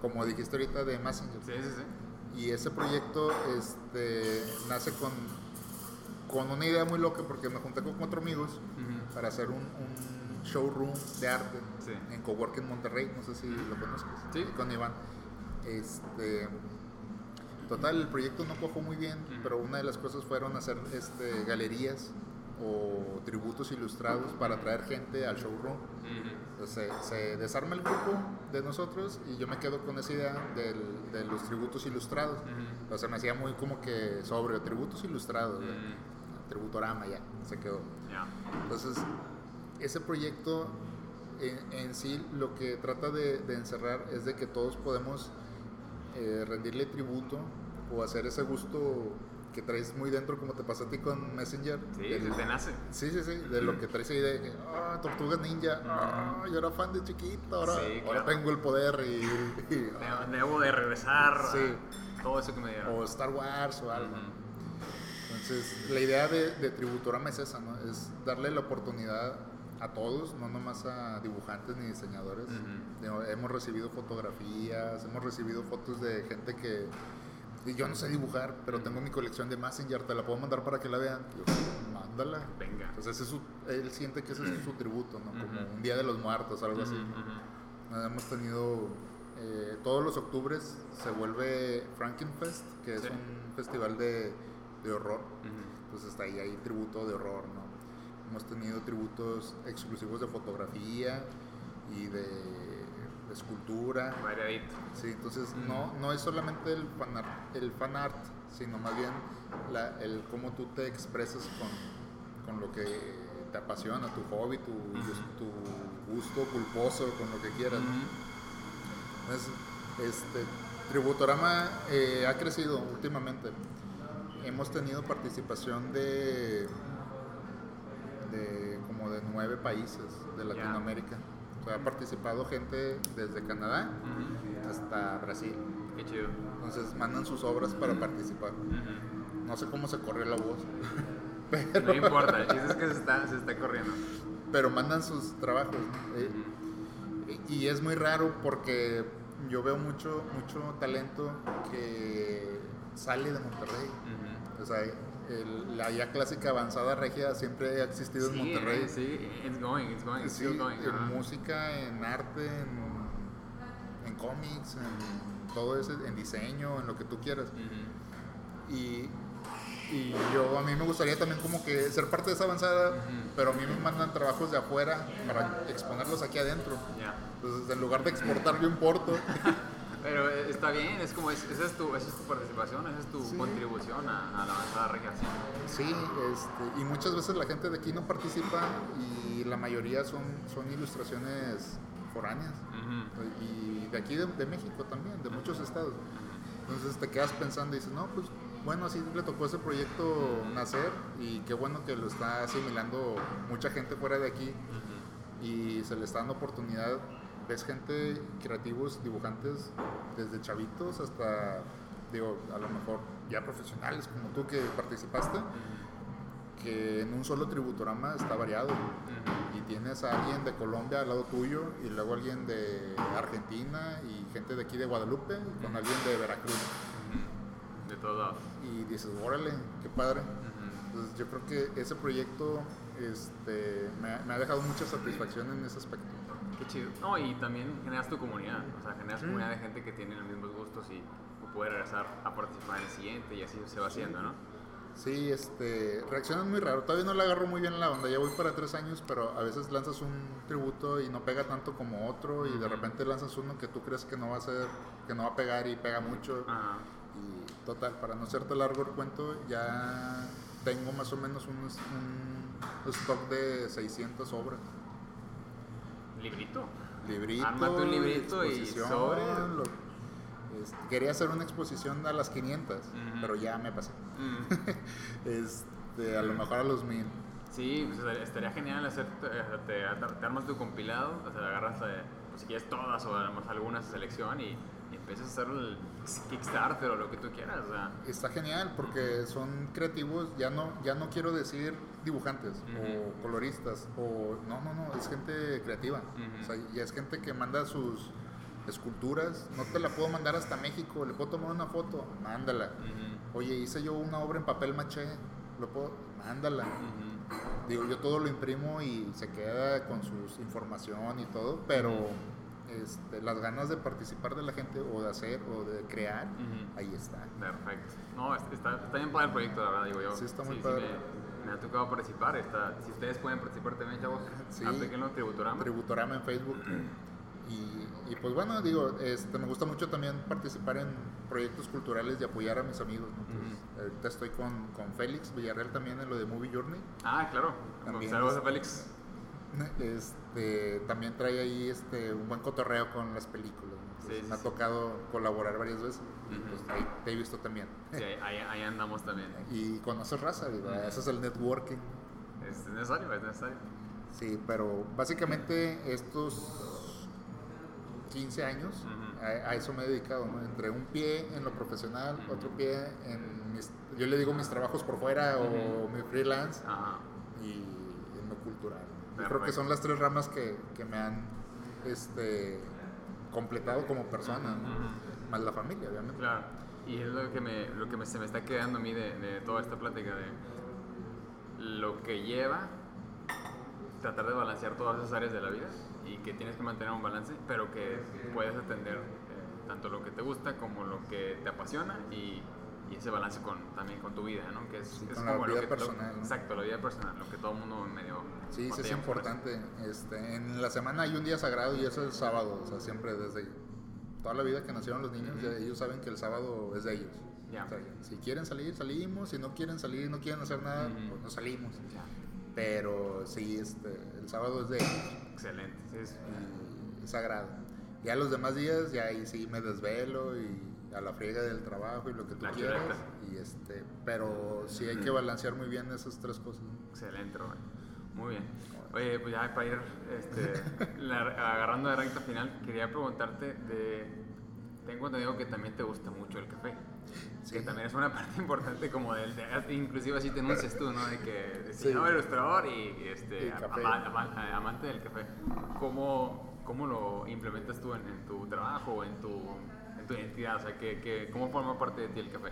como dijiste ahorita de Messenger. Sí, sí, sí. Y ese proyecto este, nace con, con una idea muy loca porque me junté con cuatro amigos para hacer un, un showroom de arte Sí. en Coworking Monterrey, no sé si lo conozcas, Sí. con Iván. Este, total, el proyecto no cojó muy bien, pero una de las cosas fueron hacer este, galerías o tributos ilustrados para traer gente al showroom. Entonces, se, se desarma el grupo de nosotros y yo me quedo con esa idea del- de los tributos ilustrados. Ujú. O sea, me hacía muy como que sobre tributos ilustrados, tributorama ya, se quedó. Entonces, ese proyecto en, en sí lo que trata de, de encerrar es de que todos podemos eh, rendirle tributo o hacer ese gusto que traes muy dentro, como te pasó a ti con Messenger. Sí, del- se te nace. Sí, sí, sí, de lo que traes ahí de ah, Tortugas Ninja, ah, yo era fan de chiquito, ahora, Sí, ahora claro. tengo el poder y, y- Debo, debo de regresar Sí. a todo eso que me dieron. o Star Wars o algo. Entonces, la idea de, de Tributorama es esa, ¿no? Es darle la oportunidad a todos, no nomás a dibujantes ni diseñadores. Hemos recibido fotografías, hemos recibido fotos de gente que... Yo no sé dibujar, pero tengo mi colección de Messenger, te la puedo mandar para que la vean. Yo, mándala. Venga. Entonces ese es su- él siente que ese es su tributo, ¿no? Como un Día de los Muertos, algo así. Ujú. Hemos tenido eh, todos los octubres se vuelve Frankenfest, que es Sí. un festival de, de horror. Pues hasta ahí hay tributo de horror, ¿no? Hemos tenido tributos exclusivos de fotografía y de escultura. Variadito. Sí, entonces no, no es solamente el fan art, el fan art sino más bien la, el cómo tú te expresas con, con lo que te apasiona, tu hobby, tu, tu gusto culposo, con lo que quieras. Entonces, este, Tributorama eh, ha crecido últimamente. Hemos tenido participación de, de como de nueve países de. Latinoamérica. O sea, ha participado gente desde Canadá hasta Brasil. Qué chido. Entonces mandan sus obras para participar. No sé cómo se corrió la voz, No importa, el chiste es que se está, se está corriendo. pero mandan sus trabajos. Eh. Y es muy raro porque yo veo mucho, mucho talento que sale de Monterrey. O sea, el- la ya clásica avanzada regia siempre ha existido en Monterrey. sí, it's going, it's going, it's Sí, still going. en música, en arte, en, en cómics, en todo eso, en diseño, en lo que tú quieras. Y, y yo, a mí me gustaría también como que ser parte de esa avanzada, pero a mí me mandan trabajos de afuera para exponerlos aquí adentro. Ya. Entonces, en lugar de exportar, yo importo. Pero eh, está bien, es como, es- esa, es tu, esa es tu participación, esa es tu Sí. contribución a, a la avanzada regia. sí. Este, y muchas veces la gente de aquí no participa y la mayoría son, son ilustraciones foráneas. Y de aquí de, de México también, de muchos estados. Entonces te quedas pensando y dices, no, pues bueno, así le tocó ese proyecto nacer y qué bueno que lo está asimilando mucha gente fuera de aquí. Y se le está dando oportunidad. Ves gente, creativos, dibujantes, desde chavitos hasta, digo, a lo mejor ya profesionales como tú que participaste, que en un solo tributorama está variado. Y tienes a alguien de Colombia al lado tuyo, y luego alguien de Argentina, y gente de aquí de Guadalupe, y con alguien de Veracruz. De todos lados. Y dices, órale, qué padre. Entonces yo creo que ese proyecto este, me, me ha dejado mucha satisfacción en ese aspecto. Qué chido. No, y también generas tu comunidad. O sea, generas comunidad de gente que tiene los mismos gustos y puede regresar a participar en el siguiente y así se va haciendo, ¿no? Sí, este, reaccionan muy raro. Todavía no le agarro muy bien la onda. Ya voy para tres años, pero a veces lanzas un tributo y no pega tanto como otro y de repente lanzas uno que tú crees que no va a ser, que no va a pegar y pega mucho. Ajá. Y total, para no hacerte largo el cuento, ya tengo más o menos un, un stock de 600 obras. Librito. Librito, Ármate un librito y sobre. lo- este, quería hacer una exposición a las 500, Ujú. pero ya me pasé. Mm. Este, a lo mejor a los 1000. Sí, pues estaría- genial hacer, eh, te, armas tu compilado, o sea, agarras, eh, pues, si quieres todas o además algunas selección y, y empiezas a hacer el Kickstarter o lo que tú quieras, o sea, Está genial porque son creativos, ya no, ya no quiero decir dibujantes o coloristas o no, no, no, es gente creativa. O sea, ya es gente que manda sus esculturas, no te la puedo mandar hasta México, le puedo tomar una foto, mándala. Oye, hice yo una obra en papel maché, lo puedo, mándala. Digo, yo todo lo imprimo y se queda con su información y todo, pero este, las ganas de participar de la gente o de hacer o de crear, ahí está. Perfecto. No, es- está, está bien padre el proyecto, la verdad, digo yo. Sí, está muy padre. me, me ha tocado participar. Está, si ustedes pueden participar también, chavos, Sí. aplíquenlo Tributorama. Tributorama en Facebook. Y, y pues bueno, digo, este, me gusta mucho también participar en proyectos culturales y apoyar a mis amigos. ¿no? Entonces, ahorita estoy con, con Félix Villarreal también en lo de Movie Journey. ah, claro. También Saludos a Félix. Este, también trae ahí este, un buen cotorreo con las películas. ¿no? Entonces, Sí, sí, me ha sí. tocado colaborar varias veces. pues ahí te he visto también. Sí, ahí, ahí andamos también. Y conoces raza, digo, eso es el networking. Es necesario, es necesario. Sí, pero básicamente estos 15 años a, a eso me he dedicado, ¿no? Entre un pie en lo profesional, otro pie en mis, yo le digo mis trabajos por fuera o mi freelance Ajá. y en lo cultural. Yo creo que son las tres ramas que, que me han este, completado como persona, más la familia, obviamente. Claro. Y es lo que, me, lo que me- se me está quedando a mí de, de toda esta plática, de lo que lleva tratar de balancear todas esas áreas de la vida y que tienes que mantener un balance, pero que puedes atender eh, tanto lo que te gusta como lo que te apasiona y, y ese balance con, también con tu vida, ¿no? Que es, es con la como lo vida que- personal, ¿no? Exacto, la vida personal, lo que todo el mundo medio... Sí, sí es importante. Este, en la semana hay un día sagrado y eso es el sábado. O sea, siempre desde toda la vida que nacieron los niños, ya ellos saben que el sábado es de ellos. Ya. O sea, si quieren salir, salimos. Si no quieren salir, no quieren hacer nada, pues no salimos. Ya. Pero sí, este, el sábado es de ellos Excelente. Sí, es sagrado. Ya los demás días, ya ahí sí me desvelo y a la friega del trabajo y lo que tú La quieras. Y este, pero sí hay que balancear muy bien esas tres cosas. Excelente, Rubén. Muy bien. Oye, pues ya para ir este, la- agarrando de recta final, quería preguntarte de... Tengo entendido que también te gusta mucho el café. Sí. Que también es una parte importante como del... De, inclusive así te anuncias tú, ¿no? De que Sí. diseñador, ilustrador y, este, Y ama- ama- amante del café. ¿Cómo, cómo lo implementas tú en, en tu trabajo o en tu, tu identidad? O sea, que, que, ¿cómo forma parte de ti el café?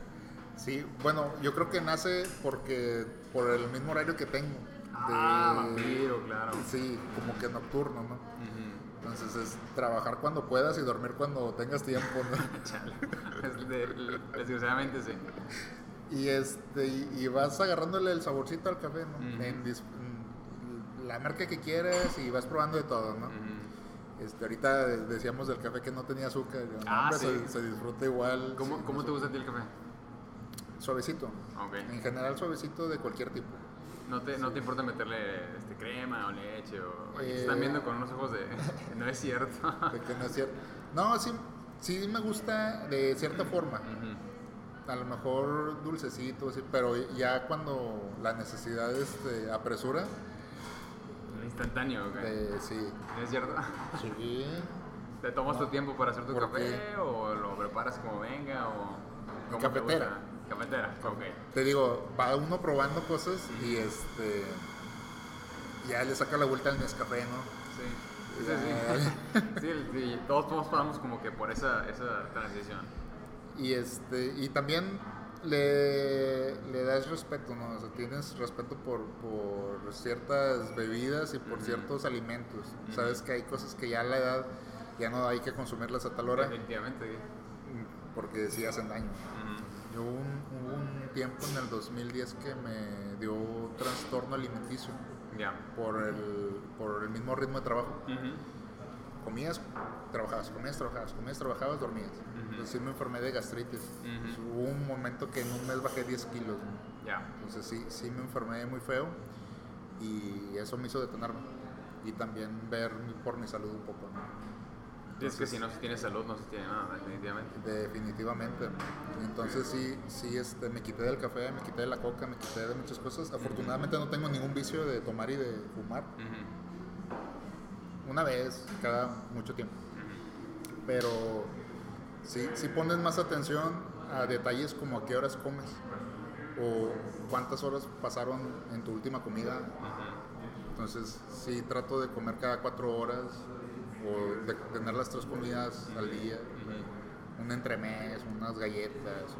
Sí, bueno, yo creo que nace porque por el mismo horario que tengo. Ah, vampiro, claro. Sí, como que nocturno, ¿no? Entonces es trabajar cuando puedas y dormir cuando tengas tiempo, ¿no? De- Desgraciadamente sí. y este y, vas agarrándole el saborcito al café, ¿no? Dis- en la marca que quieras y vas probando de todo, ¿no? Este, ahorita decíamos del café que no tenía azúcar, no, Ah, hombre, sí. se, se disfruta igual. ¿Cómo, cómo te gusta a ti el café? Suavecito. Ok. En general suavecito de cualquier tipo. ¿No te, no te importa meterle este, crema o leche? O, te Eh, están viendo con unos ojos de... no es cierto. De que no es cierto. No, sí, sí me gusta de cierta forma. A lo mejor dulcecito, sí, pero ya cuando la necesidad este, apresura, Instantáneo, ok. de- sí. ¿Es cierto? Sí. ¿Te tomas tu tiempo para hacer tu ¿Por café qué? o lo preparas como venga o cómo te cafetera. Cafetera, ok. Te digo, va uno probando cosas y este. Ya le saca la vuelta al Nescafé, ¿no? Sí. Sí, sí. sí, sí, todos, todos pasamos como que por esa, esa transición. Y este. Y también le, le das respeto, ¿no? O sea, tienes respeto por, por ciertas bebidas y por ciertos alimentos. Sabes que hay cosas que ya a la edad ya no hay que consumirlas a tal hora Definitivamente. porque sí hacen daño. Yo hubo un, hubo un tiempo en el 2010 que me dio trastorno alimenticio Ya. por el, por el mismo ritmo de trabajo. Comías, trabajabas, comías, trabajabas, comías, trabajabas, dormías. Ujú. Entonces sí me enfermé de gastritis. Ujú. Entonces, hubo un momento que en un mes bajé 10 kilos. Ya. Entonces sí, sí me enfermé muy feo y eso me hizo detenerme. Y también ver por mi salud un poco. ¿no? Y es que Entonces- si no se tiene salud, no se tiene nada, definitivamente. Definitivamente. Entonces sí, sí este, me quité del café, me quité de la coca, me quité de muchas cosas. Afortunadamente no tengo ningún vicio de tomar y de fumar. Ujú. Una vez cada mucho tiempo. Pero sí, sí pones más atención a detalles como a qué horas comes o cuántas horas pasaron en tu última comida. Entonces sí trato de comer cada cuatro horas o de tener las tres comidas al día. Un entremés, unas galletas,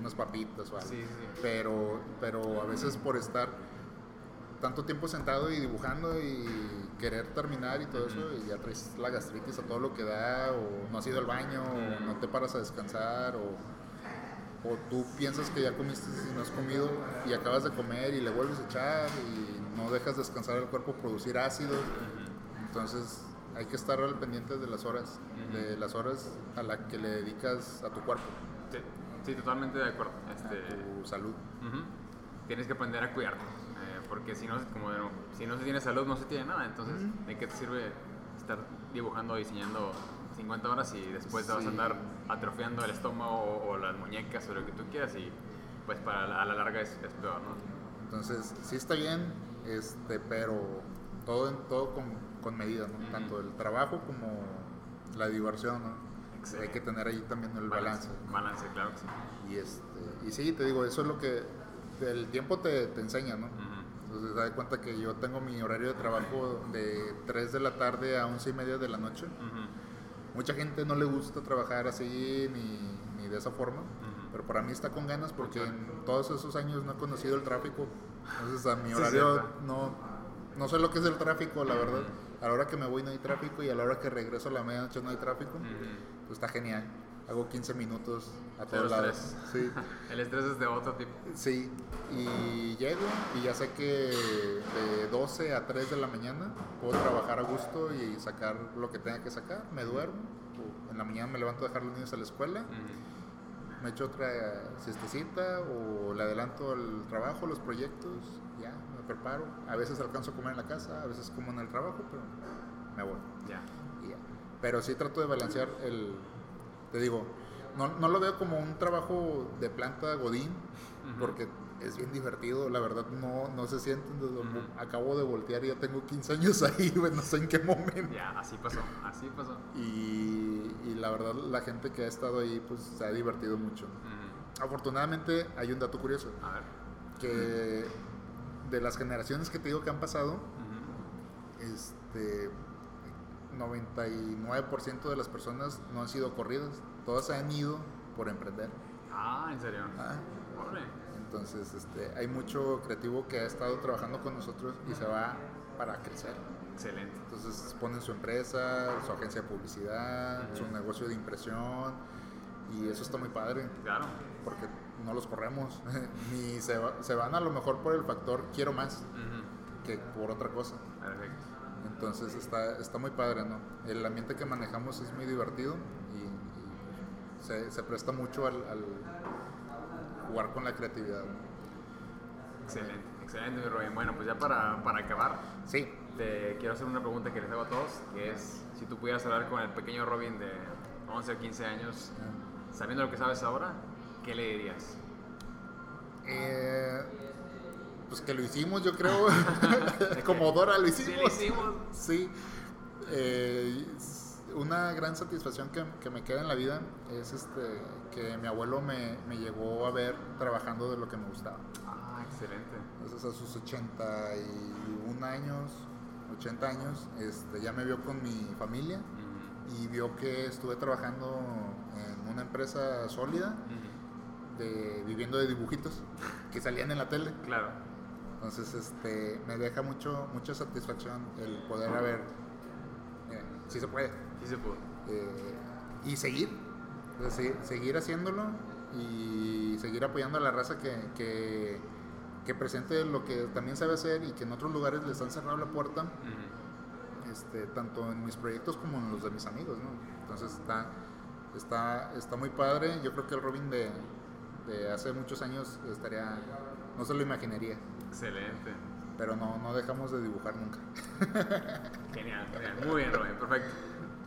unas papitas o algo. Sí, sí. Pero, pero a veces por estar tanto tiempo sentado y dibujando y querer terminar y todo eso, y ya traes la gastritis a todo lo que da, o no has ido al baño, o no te paras a descansar, o, o tú piensas que ya comiste y no has comido y acabas de comer y le vuelves a echar y no dejas descansar el cuerpo, producir ácidos. Entonces hay que estar al pendiente de las horas, de las horas a la que le dedicas a tu cuerpo, Sí, sí, totalmente de acuerdo. Este, a tu salud. Tienes que aprender a cuidarte, porque si no, como de- si no se tiene salud, no se tiene nada. Entonces. ¿de qué te sirve estar dibujando, diseñando 50 horas y después te vas a andar atrofiando el estómago o, o las muñecas o lo que tú quieras? Y pues para la- a la larga es, es peor, ¿no? Entonces, sí está bien, este, pero todo, en- todo con, con medida, ¿no? Tanto el trabajo como la diversión, ¿no? Hay que tener ahí también el balance. Balance, claro que sí. Y, este, y sí, te digo, eso es lo que el tiempo te, te enseña, ¿no? Entonces, da de cuenta que yo tengo mi horario de trabajo de 3 de la tarde a 11 y media de la noche. Mucha gente no le gusta trabajar así ni, ni de esa forma, pero para mí está con ganas porque en todos esos años no he conocido el tráfico. Entonces a mi horario no, no sé lo que es el tráfico, la verdad. A la hora que me voy no hay tráfico y a la hora que regreso a la medianoche no hay tráfico. Ujú. Pues está genial. Hago 15 minutos a todos lados. estrés. Sí. El estrés es de otro tipo. Sí, y llego y ya sé que de 12 a 3 de la mañana puedo trabajar a gusto y sacar lo que tenga que sacar. Me duermo, en la mañana me levanto a dejar los niños a la escuela, me echo otra siestecita o le adelanto el trabajo, los proyectos, ya, me preparo. A veces alcanzo a comer en la casa, a veces como en el trabajo, pero me voy. Ya. y ya. Pero sí trato de balancear el, te digo, no, no lo veo como un trabajo de planta godín, porque es bien divertido, la verdad no, no se siente, entonces, Ujú. acabo de voltear y ya tengo 15 años ahí, no sé en qué momento. Ya, así pasó, así pasó. Y, y la verdad la gente que ha estado ahí pues se ha divertido mucho. Afortunadamente hay un dato curioso, A ver. que de las generaciones que te digo que han pasado, este 99% de las personas no han sido corridas, todas han ido por emprender. Ah, ¿en serio? Ah. Entonces, este, hay mucho creativo que ha estado trabajando con nosotros y se va para crecer. Excelente. Entonces, ponen su empresa, su agencia de publicidad, su negocio de impresión y eso está muy padre Claro. porque no los corremos ni se, va- se van a lo mejor por el factor quiero más que por otra cosa. Perfecto. Entonces está, está muy padre, ¿no? El ambiente que manejamos es muy divertido y, y se, se presta mucho al, al jugar con la creatividad. ¿no? Excelente, excelente, mi Rubén. Bueno, pues ya para, para acabar, Sí, te quiero hacer una pregunta que les hago a todos, que es, si tú pudieras hablar con el pequeño Robin de 11 o 15 años, sabiendo lo que sabes ahora, ¿qué le dirías? Eh, pues que lo hicimos, yo creo. Como Dora lo hicimos. Sí, lo hicimos. Sí. Eh, una gran satisfacción que, que, me queda en la vida es este que mi abuelo me, me, llegó a ver trabajando de lo que me gustaba. Ah, excelente. Entonces a sus 81 años, 80 años, este, ya me vio con mi familia uh -huh. y vio que estuve trabajando en una empresa sólida, uh -huh. de, viviendo de dibujitos que salían en la tele. Claro. Entonces este, me deja mucho, mucha satisfacción el poder haber... Eh, sí se puede. Sí se puede. Eh, y seguir, seguir, seguir haciéndolo y seguir apoyando a la raza que, que, que, presente lo que también sabe hacer y que en otros lugares les han cerrado la puerta, uh -huh. este, tanto en mis proyectos como en los de mis amigos. ¿no? Entonces está, está, está muy padre. Yo creo que el Robin de, de hace muchos años estaría, no se lo imaginaría. Excelente. Pero no, no dejamos de dibujar nunca. Genial, genial. Muy bien, Robin. Perfecto.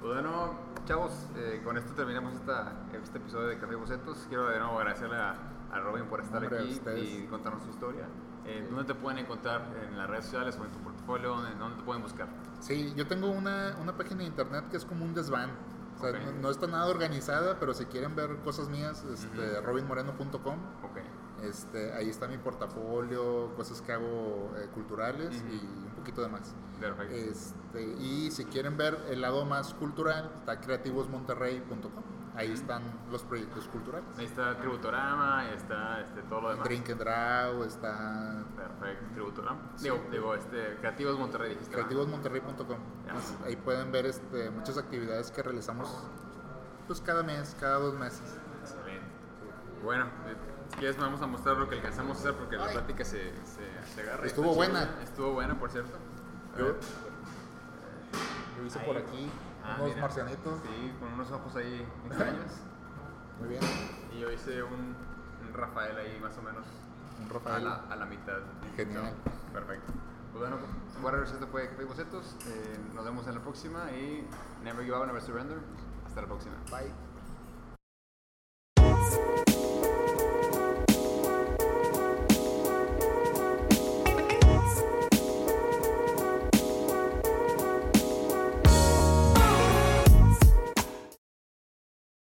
Pues bueno, chavos, eh, con esto terminamos esta, este episodio de Café Bocetos. Quiero de nuevo agradecerle a, a Robin por estar Hombre, aquí y contarnos su historia. Eh, ¿Dónde te pueden encontrar? ¿En las redes sociales o en tu portafolio? ¿En dónde te pueden buscar? Sí, yo tengo una, una página de internet que es como un desván. O sea, okay. no, no, está nada organizada, pero si quieren ver cosas mías, este, uh -huh. robinmoreno.com. Okay. Este, ahí está mi portafolio, cosas que hago eh, culturales uh -huh. y un poquito de más. Perfecto. Este, y si quieren ver el lado más cultural, está creativosmonterrey.com. Ahí están los proyectos culturales. Ahí está Tributorama, está este, todo lo demás. Drink and Draw, está... Perfecto, Tributorama. Sí. Digo, digo este, Creativos Monterrey. Creativosmonterrey.com. Ahí pueden ver este, muchas actividades que realizamos pues cada mes, cada dos meses. Excelente. Bueno, si quieres vamos a mostrar lo que alcanzamos a hacer porque Ay. la plática se, se, se agarra. Estuvo buena. Estuvo buena, por cierto. Yo, yo hice Ahí. por aquí ah, unos mira. marcianitos. Sí, con unos ojos ahí extraños. Muy bien. Y yo hice un, un Rafael ahí más o menos. Un Rafael. A la, a la mitad. Genial. Perfecto. Pues bueno, Warriors, esto fue Café Bocetos. Eh, nos vemos en la próxima y Never Give Up, Never Surrender. Hasta la próxima. Bye.